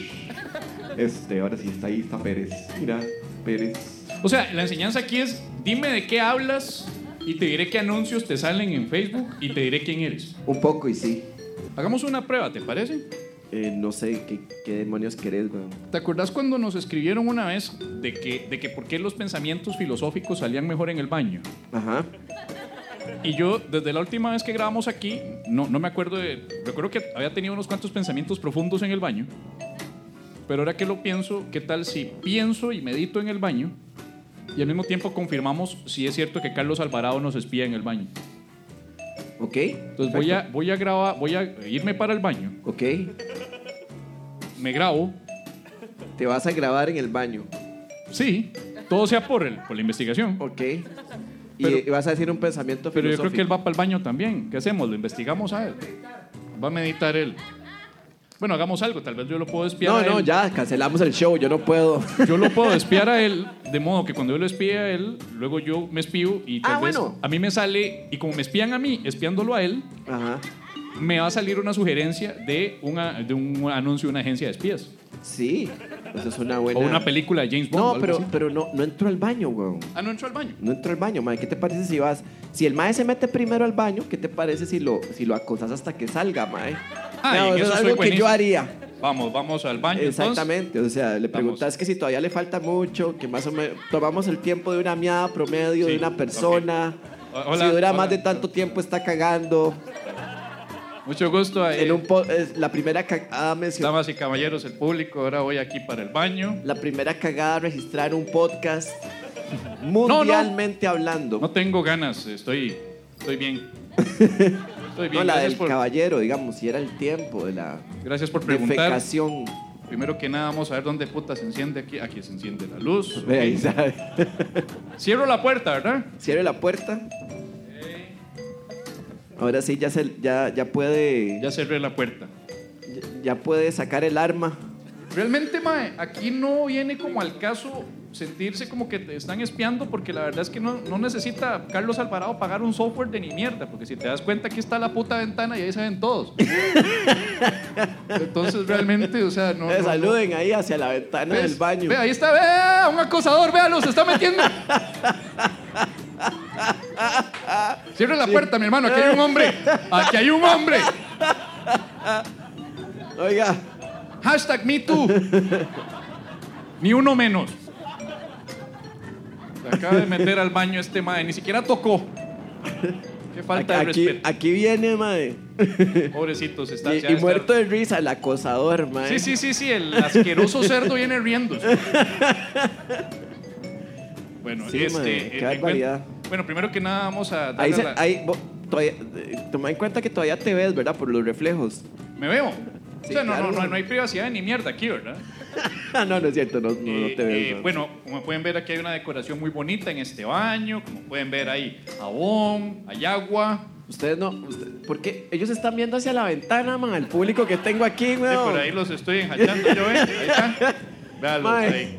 Este, ahora sí está ahí, está Pérez. Mira, Pérez. O sea, la enseñanza aquí es, dime de qué hablas y te diré qué anuncios te salen en Facebook y te diré quién eres. Un poco y sí. Hagamos una prueba, ¿te parece? Eh, no sé qué, qué demonios querés, weón. ¿Te acordás cuando nos escribieron una vez de que, de que por qué los pensamientos filosóficos salían mejor en el baño? Ajá. Y yo, desde la última vez que grabamos aquí, no, no me acuerdo de... Recuerdo que había tenido unos cuantos pensamientos profundos en el baño. Pero ahora que lo pienso, ¿qué tal si pienso y medito en el baño y al mismo tiempo confirmamos si es cierto que Carlos Alvarado nos espía en el baño? ¿Ok? Entonces voy a, voy a grabar, voy a irme para el baño, Ok. me grabo, Te vas a grabar en el baño. sí, todo sea por, el, por la investigación. Ok. Y Pero- y vas a decir un pensamiento Pero yo creo que él va para el baño también. ¿Qué hacemos? ¿Lo investigamos a él? Va a meditar él. Bueno, hagamos algo. Tal vez yo lo puedo espiar No, a él. no, ya, cancelamos el show, yo no puedo. Yo lo puedo espiar a él, de modo que cuando yo lo espíe a él, luego yo me espío y tal Ah, vez bueno. a mí me sale, y como me espían a mí, espiándolo a él, Ajá. me va a salir una sugerencia de, una, de un anuncio de una agencia de espías. Sí, eso es una buena. O una película de James Bond. o No, algo pero, así. pero no, no entró al baño, weón. Ah, no entró al baño. No entró al baño, mae. ¿Qué te parece si vas. Si el mae se mete primero al baño, ¿qué te parece si lo, si lo acosas hasta que salga, mae? Ah, No, eso eso es algo que yo haría. Vamos, vamos al baño. entonces. Exactamente, o sea, le preguntas que si todavía le falta mucho, que más o menos tomamos el tiempo de una miada promedio Sí, de una persona. ok. Hola, si dura hola. más de tanto tiempo está cagando. Mucho gusto. ahí. En un la primera cagada mencionada. Damas y caballeros, el público, ahora voy aquí para el baño. La primera cagada registrar un podcast mundialmente hablando. No tengo ganas, estoy, estoy bien. Estoy bien. No, la del por, caballero, digamos, si era el tiempo de la gracias por preguntar. defecación. Primero que nada, vamos a ver dónde puta se enciende aquí. Aquí se enciende la luz. Ve ahí, ok. ¿sabe? Cierro la puerta, ¿verdad? Cierre la puerta. Ahora sí, ya, se, ya, ya puede Ya cerré la puerta. ya puede sacar el arma. Realmente, Mae, aquí no viene como al caso sentirse como que te están espiando, porque la verdad es que no, no necesita Carlos Alvarado pagar un software de ni mierda, porque si te das cuenta, aquí está la puta ventana y ahí se ven todos. Entonces, realmente, o sea, no. Eh, no- saluden ahí hacia la ventana ¿Ves? del baño. Ve, ahí está, ve, un acosador, véalo, se está metiendo. Cierra la puerta, mi hermano, aquí hay un hombre. Aquí hay un hombre. Oiga, Hashtag me too. Ni uno menos. Se acaba de meter al baño este mae, ni siquiera tocó. Qué falta de respeto. aquí viene, mae. Pobrecitos, está, Y, ya y muerto de risa, el acosador, mae. Sí, sí, sí, sí, el asqueroso cerdo viene riéndose. Bueno, Sí, este. mae, eh, qué barbaridad. Bueno, primero que nada vamos a Ahí, se- la- ahí todavía, toma en cuenta que todavía te ves, ¿verdad? Por los reflejos. Me veo. Sí, o sea, no, claro. no, no, no hay privacidad ni mierda aquí, ¿verdad? Ah, no, no es cierto, no, no, no Eh, te ves. eh, no. bueno, como pueden ver, aquí hay una decoración muy bonita en este baño. Como pueden ver, hay jabón, hay agua. Ustedes no, usted- porque ellos están viendo hacia la ventana, man, el público que tengo aquí, Sí, weón. por ahí los estoy enjachando yo, ¿eh? Ahí está. Véanlos Mae, ahí.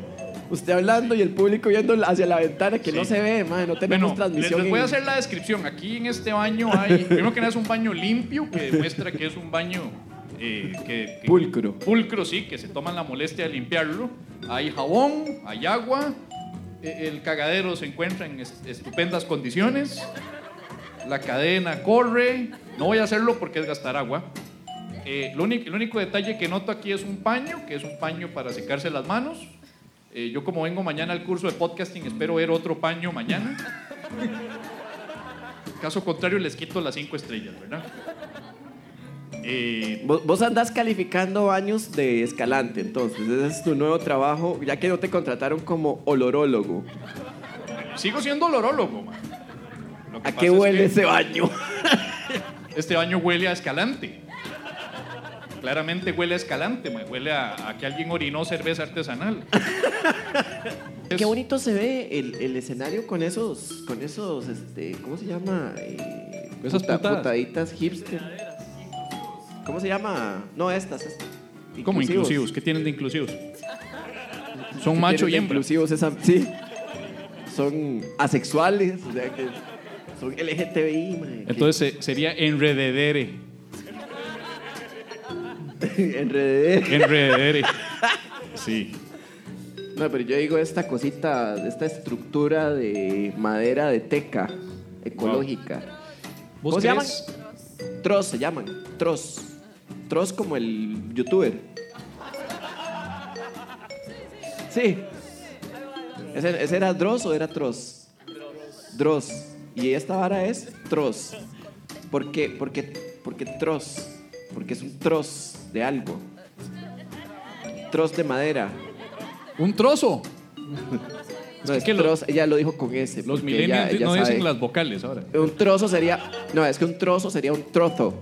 Usted hablando y el público viendo hacia la ventana que Sí. no se ve, man, no tenemos Bueno, transmisión. les voy a hacer la descripción. Aquí en este baño hay, primero que nada es un baño limpio que demuestra que es un baño eh, que, que- Pulcro. Pulcro, sí, que se toman la molestia de limpiarlo. Hay jabón, hay agua, eh, el cagadero se encuentra en est- estupendas condiciones, la cadena corre, no voy a hacerlo porque es gastar agua. Eh, lo único, el único detalle que noto aquí es un paño, que es un paño para secarse las manos. Eh, yo como vengo mañana al curso de podcasting, espero ver otro paño mañana. Caso contrario, les quito las cinco estrellas, ¿verdad? Eh, Vos, vos andás calificando baños de escalante, entonces. Ese es tu nuevo trabajo, ya que no te contrataron como olorólogo. sigo siendo olorólogo, man. Lo que ¿A qué es huele que ese baño? Este baño huele a escalante. Claramente huele a escalante, man. huele a, a que alguien orinó cerveza artesanal. Es- Qué bonito se ve el, el escenario con esos, con esos, este, ¿cómo se llama? Eh, Esas putaditas hipster. ¿Cómo se llama? No, estas. estas. ¿Cómo inclusivos? ¿Qué tienen de inclusivos? Son macho y hembra. Inclusivos, esa, sí. Son asexuales, o sea que son LGTBI, Entonces se- sería enrededere. enrededera. Enrededere. Sí. No, pero yo digo esta cosita, esta estructura de madera de teca ecológica. ¿Vos ¿Cómo se llaman? Troz se llaman. Troz. Troz como el youtuber. Sí. ¿Ese, ese era Dross o era Troz? Dross. Y esta vara es Troz. ¿Por qué? Porque, porque Troz. Porque es un troz de algo. Troz de madera. Un trozo. No, es que lo- troz, ella lo dijo con ese. Los ella- millennials ella no sabe. dicen las vocales ahora. Un trozo sería. No, es que un trozo sería un trozo.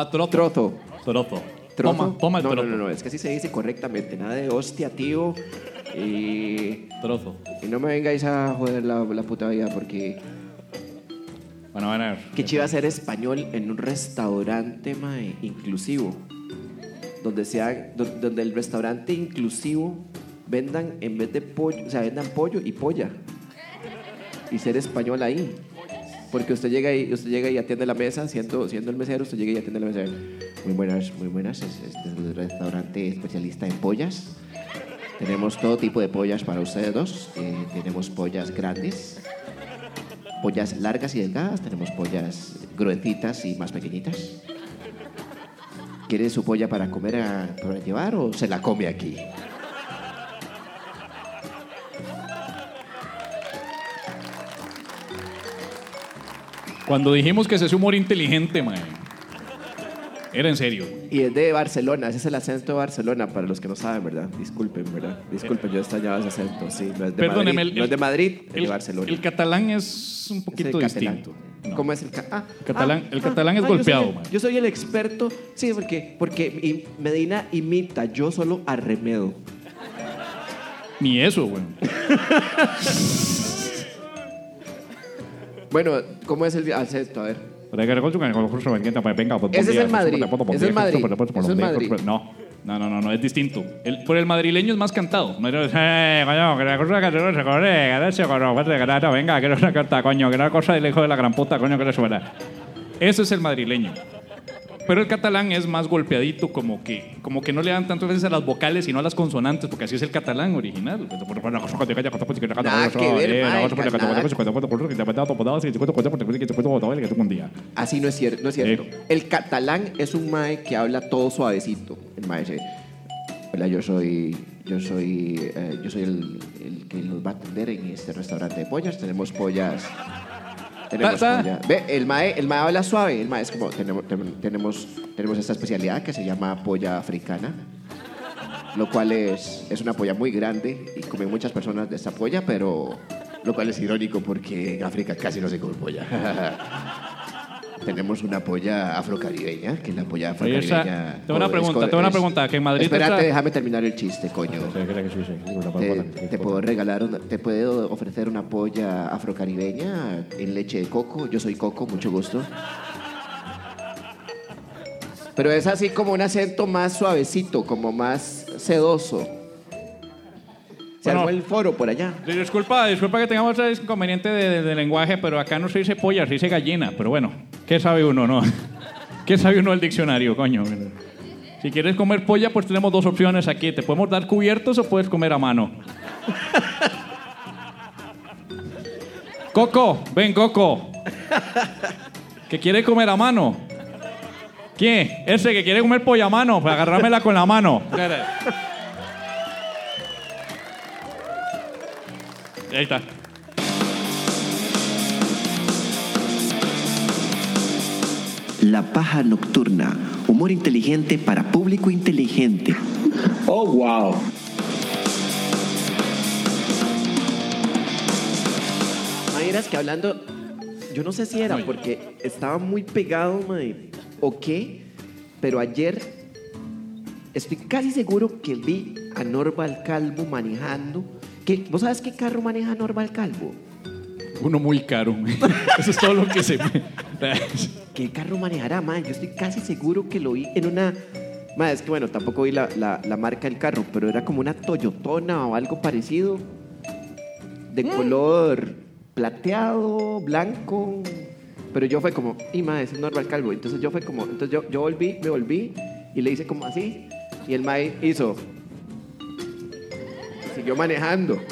Ah, trozo. Trozo. Toma, toma el no, trozo. No, no, no, es que así se dice correctamente. Nada de hostia, tío. Y, Trozo. y no me vengáis a joder la, la puta vida porque. Bueno, van a ver. Qué chiva ser español en un restaurante mae, inclusivo. Donde, sea, do- donde el restaurante inclusivo vendan en vez de pollo, o sea, vendan pollo y polla. Y ser español ahí. Porque usted llega y usted llega y atiende la mesa, siendo, el mesero, usted llega y atiende la mesa. Muy buenas, muy buenas. es- Este es el restaurante especialista en pollas. Tenemos todo tipo de pollas para ustedes dos. Eh, tenemos pollas grandes, pollas largas y delgadas, tenemos pollas gruesitas y más pequeñitas. ¿Quiere su polla para comer, a- para llevar o se la come aquí? Cuando dijimos que ese es humor inteligente, mae. Era en serio. Y es de Barcelona, ese es el acento de Barcelona, para los que no saben, ¿verdad? Disculpen, ¿verdad? Disculpen, yo extrañaba ese acento, sí. No es de Perdóneme, Madrid, el- no es de Madrid, es El, de Barcelona. el catalán es un Es poquito distinto. No. ¿Cómo es el ca- ah, Catalán- ah, el ah, catalán es ah, yo soy golpeado, el- man. Yo soy el experto, sí, porque, porque Medina imita, yo solo arremedo. Ni eso, güey. Bueno, ¿cómo es el acento? A ver. Ese Ese es el Madrid, ese es el Madrid, ese es el Madrid. No, no, no, no, no, es distinto. El, por el madrileño es más cantado. No era, "Eh, coño, que la cosa que no no, no, venga, que no cosa del hijo de la gran puta, coño, que le suena. Ese es el madrileño. Pero el catalán es más golpeadito, como que, como que no le dan tantas veces a las vocales sino a las consonantes, porque así es el catalán original. Así no es cierto, no es cierto. Eh. El catalán es un mae que habla todo suavecito. El mae dice, hola, yo soy, yo soy, eh, yo soy el, el que los va a atender en este restaurante de pollas. Tenemos pollas. Tenemos. Ve, el mae, el mae habla suave. El mae es como, tenemos, tem- tenemos, tenemos esta especialidad que se llama polla africana. Lo cual es, es una polla muy grande y comen muchas personas de esta polla, pero lo cual es irónico porque en África casi no se come polla. Tenemos una polla afrocaribeña, que es la polla esa- afrocaribeña. tengo una pregunta, es- tengo una pregunta, que en Madrid Espérate, está- déjame terminar el chiste, coño. Te, te puedo regalar, una- te puedo ofrecer una polla afrocaribeña en leche de coco. Yo soy Coco, mucho gusto. Pero es así como un acento más suavecito, como más sedoso. Se Bueno. armó el foro por allá. Disculpa, disculpa que tengamos ese inconveniente de, de- de lenguaje, pero acá no se dice polla, se dice gallina. Pero bueno, ¿qué sabe uno, no? ¿Qué sabe uno del diccionario, coño? Si quieres comer polla, pues tenemos dos opciones aquí. Te podemos dar cubiertos o puedes comer a mano. Coco, ven, Coco. Que quiere comer a mano. ¿Quién? Ese que quiere comer polla a mano, para agarrármela con la mano. Ahí está. La paja nocturna. Humor inteligente para público inteligente. Oh, wow. Mayeras que hablando, yo no sé si era porque estaba muy pegado, mae, o qué, pero ayer estoy casi seguro que vi a Norval Calvo manejando. ¿Qué- ¿Vos sabes qué carro maneja Norval Calvo? Uno muy caro. Eso es todo lo que se ¿Qué carro manejará, mae? Yo estoy casi seguro que lo vi en una... Mae, es que bueno, tampoco vi la, la- la marca del carro, pero era como una Toyotona o algo parecido. De color plateado, blanco. Pero yo fue como, y mae, ese es Norval Calvo. Entonces yo fue como, entonces yo, yo volví, me volví y le hice como así. Y el mae hizo... Siguió manejando.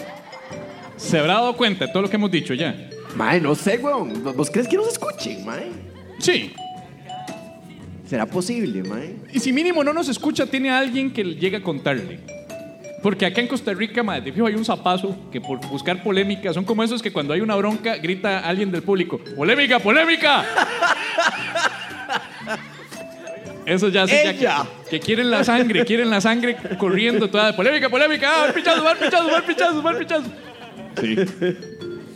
Se habrá dado cuenta de todo lo que hemos dicho ya. Mae, no sé, weón. ¿Vos crees que nos escuchen, mae? Sí. ¿Será posible, mae? Y si mínimo no nos escucha, tiene a alguien que llegue a contarle. Porque acá en Costa Rica, madre, de fijo hay un zapazo que por buscar polémica son como esos que cuando hay una bronca grita alguien del público: ¡Polémica, polémica! Eso ya sí, ya que- Ella. que, quieren la sangre, quieren la sangre corriendo toda. ¡Polémica, polémica! ¡Ah, pichazo, mal pichazo, mal pichazo, mal pichazo! Sí.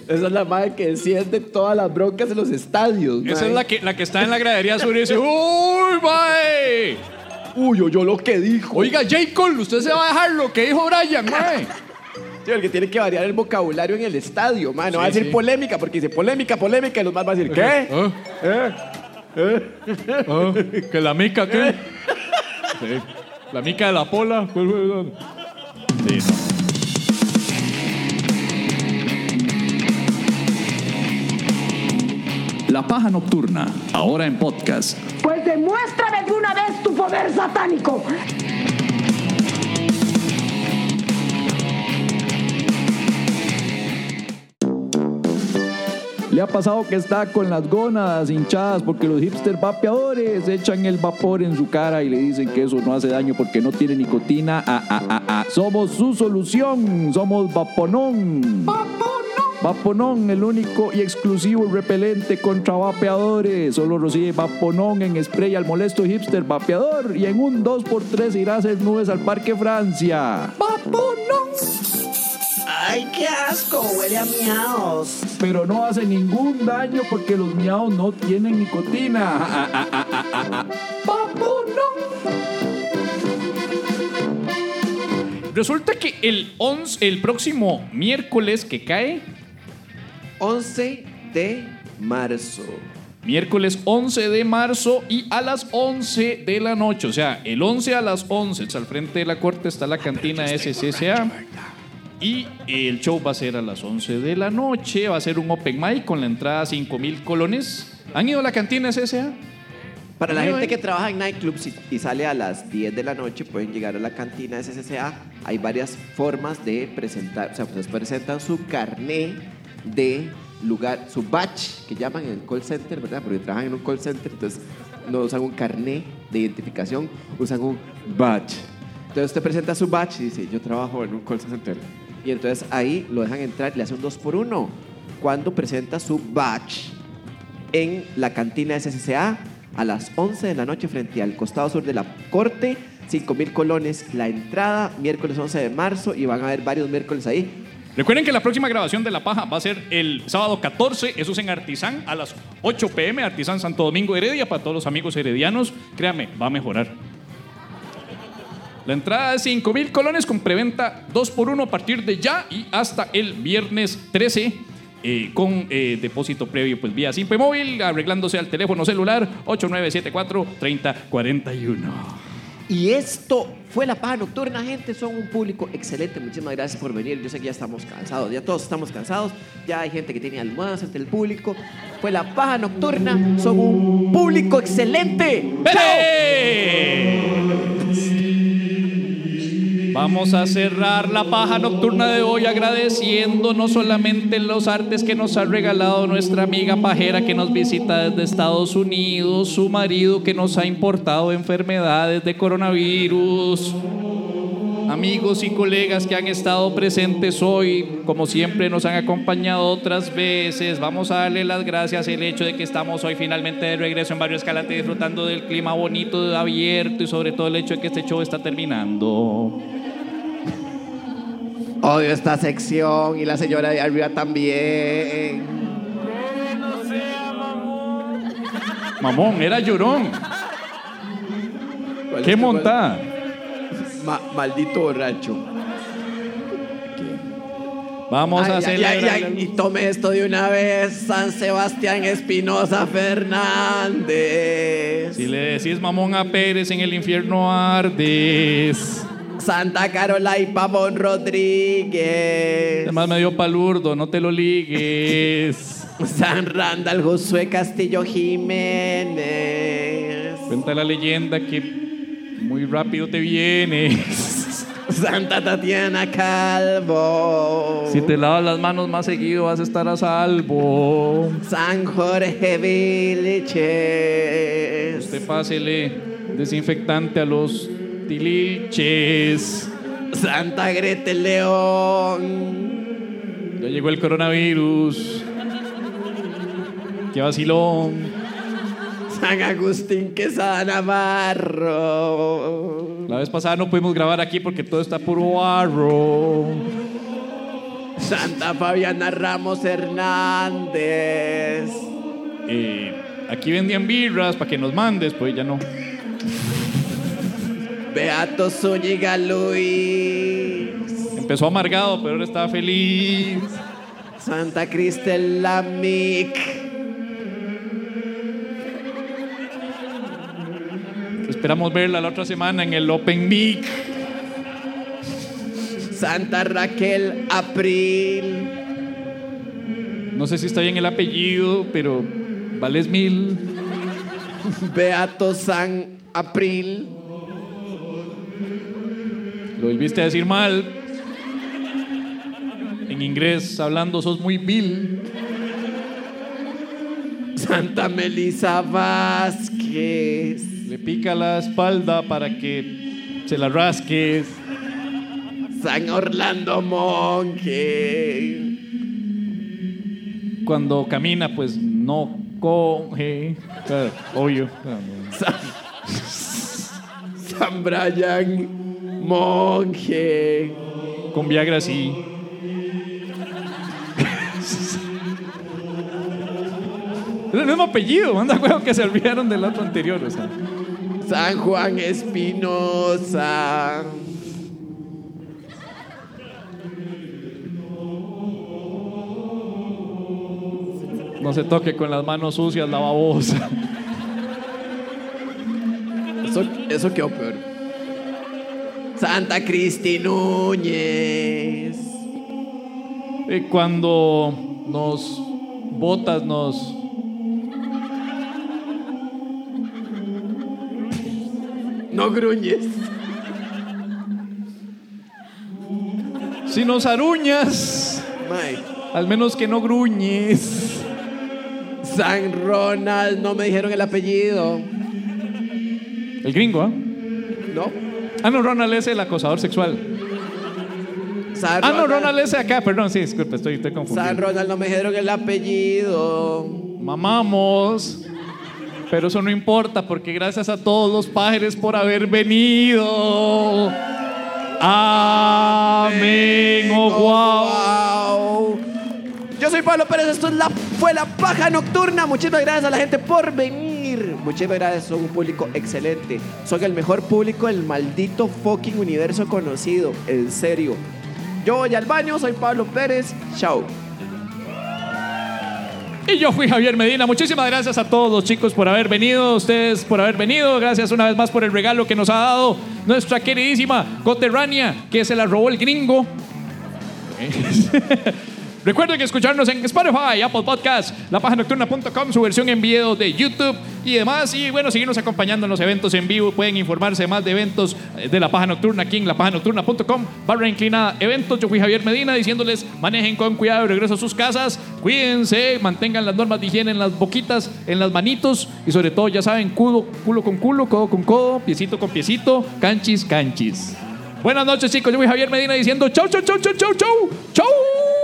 Esa es la madre que enciende todas las broncas en los estadios. Esa mae. es la que, la que está en la gradería sur y dice: ¡Uy, mae! Uy, yo, yo lo que dijo. Oiga, J. Cole, usted se va a dejar lo que dijo Brian, mae. Sí, el que tiene que variar el vocabulario en el estadio, man. No va a decir sí. polémica, porque dice polémica, polémica, y los más van a decir, ¿qué? ¿Ah? Ah, ¿Que la mica qué? Sí. ¿La mica de la pola? ¿Cuál fue? Sí. La paja nocturna, ahora en podcast. Pues demuéstrame de una vez tu poder satánico. Le ha pasado que está con las gónadas hinchadas porque los hipster vapeadores echan el vapor en su cara y le dicen que eso no hace daño porque no tiene nicotina. Ah, ah, ah, ah. Somos su solución. Somos Vaponón. Vaponón, el único y exclusivo repelente contra vapeadores. Solo recibe Vaponón en spray al molesto hipster vapeador y en un 2x3 irá a hacer nubes al Parque Francia. ¡Vaponón! Ay, qué asco, huele a miaos. Pero no hace ningún daño porque los miaos no tienen nicotina. Ah, ah, ah, ah, ah, ah. Resulta que el, 11, el próximo miércoles que cae, 11 de marzo. miércoles 11 de marzo y a las 11 de la noche, o sea, el 11 a las 11, al frente de la corte está la cantina SCCA. Y el show va a ser a las 11 de la noche, va a ser un open mic con la entrada a 5 mil colones. ¿Han ido a la cantina SCA? Para la gente que trabaja en nightclubs y, y sale a las 10 de la noche, pueden llegar a la cantina SCCA. Hay varias formas de presentar, o sea, ustedes presentan su carné de lugar, su batch, que llaman en el call center, ¿verdad? Porque trabajan en un call center, entonces no usan un carné de identificación, usan un batch. Entonces usted presenta su batch y dice, yo trabajo en un call center. Y entonces ahí lo dejan entrar y le hacen un 2 por 1 Cuando presenta su batch, en la cantina SCCA a las 11 de la noche frente al costado sur de la corte. 5 mil colones la entrada, miércoles 11 de marzo y van a haber varios miércoles ahí. Recuerden que la próxima grabación de La Paja va a ser el sábado 14, eso es en Artizán, a las 8 pm, Artizán Santo Domingo Heredia, para todos los amigos heredianos. Créame, va a mejorar. La entrada es 5 mil colones con preventa 2 por 1 a partir de ya y hasta el viernes 13. eh, con eh, depósito previo pues vía Simpe Móvil, arreglándose al teléfono celular 8974-3041. Y esto fue la paja nocturna, gente. Son un público excelente. Muchísimas gracias por venir. Yo sé que ya estamos cansados, ya todos estamos cansados. Ya hay gente que tiene almohadas entre el público. Fue la paja nocturna. Son un público excelente. ¡Chao! Vamos a cerrar la paja nocturna de hoy agradeciendo no solamente los artes que nos ha regalado nuestra amiga pajera que nos visita desde Estados Unidos, su marido que nos ha importado enfermedades de coronavirus, amigos y colegas que han estado presentes hoy, como siempre nos han acompañado otras veces. Vamos a darle las gracias el hecho de que estamos hoy finalmente de regreso en Barrio Escalante disfrutando del clima bonito, abierto y sobre todo el hecho de que este show está terminando. Odio esta sección y la señora de arriba también. Mamón, era llorón. ¿Cuál ¿Qué montada? Ma- maldito borracho. Vamos Ay, a celebrar. ay, ay, y tome esto de una vez, San Sebastián Espinosa Fernández. Si le decís mamón a Pérez en el infierno ardes. Santa Carola y Pavón Rodríguez. Además me dio palurdo, no te lo ligues. San Randall Josué Castillo Jiménez. Cuenta la leyenda que muy rápido te vienes. Santa Tatiana Calvo. Si te lavas las manos más seguido vas a estar a salvo. San Jorge Vilches. Usted pásele desinfectante a los tiliches. Santa Gretel León. Ya llegó el coronavirus. Qué vacilón. San Agustín Quesada Navarro. La vez pasada no pudimos grabar aquí porque todo está puro barro. Santa Fabiana Ramos Hernández. Eh, aquí vendían birras para que nos mandes, pues ya no. Beato Zúñiga Luis. Empezó amargado, pero ahora está feliz. Santa Cristel Lamic. Esperamos verla la otra semana en el Open Mic. Santa Raquel April. No sé si está bien el apellido, pero vales mil. Beato San April. Lo volviste a decir mal. En inglés, hablando, sos muy vil. Santa Melisa Vázquez. Le pica la espalda para que se la rasques. San Orlando Monje. Cuando camina, pues no coge. Claro, obvio. San, San Brian Monje. Con Viagra sí. Es el mismo apellido, manda huevo que se olvidaron del otro anterior. O sea. San Juan Espinosa. No se toque con las manos sucias la babosa. Eso, eso quedó peor. Santa Cristi Núñez. Eh, Cuando nos botas, nos. No gruñes. Si nos aruñas, Mae. al menos que no gruñes. San Ronald, no me dijeron el apellido. El gringo, ¿ah? No. Ah, no, Ronald es el acosador sexual. San Ah, no, Ronald es acá, perdón, sí, disculpe, estoy, estoy San confundido. Ronald, no me dijeron el apellido. Mamamos. Pero eso no importa porque gracias a todos los pájaros por haber venido. Amén. Oh, wow. wow. Yo soy Pablo Pérez, esto es la, fue la paja nocturna. Muchísimas gracias a la gente por venir. Muchísimas gracias, son un público excelente. Son el mejor público del maldito fucking universo conocido. En serio. Yo voy al baño, soy Pablo Pérez. Chao. Y yo fui Javier Medina. Muchísimas gracias a todos los chicos por haber venido, ustedes por haber venido. Gracias una vez más por el regalo que nos ha dado nuestra queridísima coterránea, que se la robó el gringo. Recuerden escucharnos en Spotify, Apple Podcast, lapajanocturna.com, su versión en video de YouTube y demás. Y bueno, seguirnos acompañando en los eventos en vivo. Pueden informarse más de eventos eh, de La Paja Nocturna aquí en lapajanocturna.com, barra inclinada eventos. Yo fui Javier Medina diciéndoles manejen con cuidado y regreso a sus casas. Cuídense, mantengan las normas de higiene en las boquitas, en las manitos y sobre todo, ya saben, culo, culo con culo, codo con codo, piecito con piecito, canchis, canchis. Buenas noches, chicos. Yo fui Javier Medina diciendo chau, chau, chau, chau, chau, chau. Chau.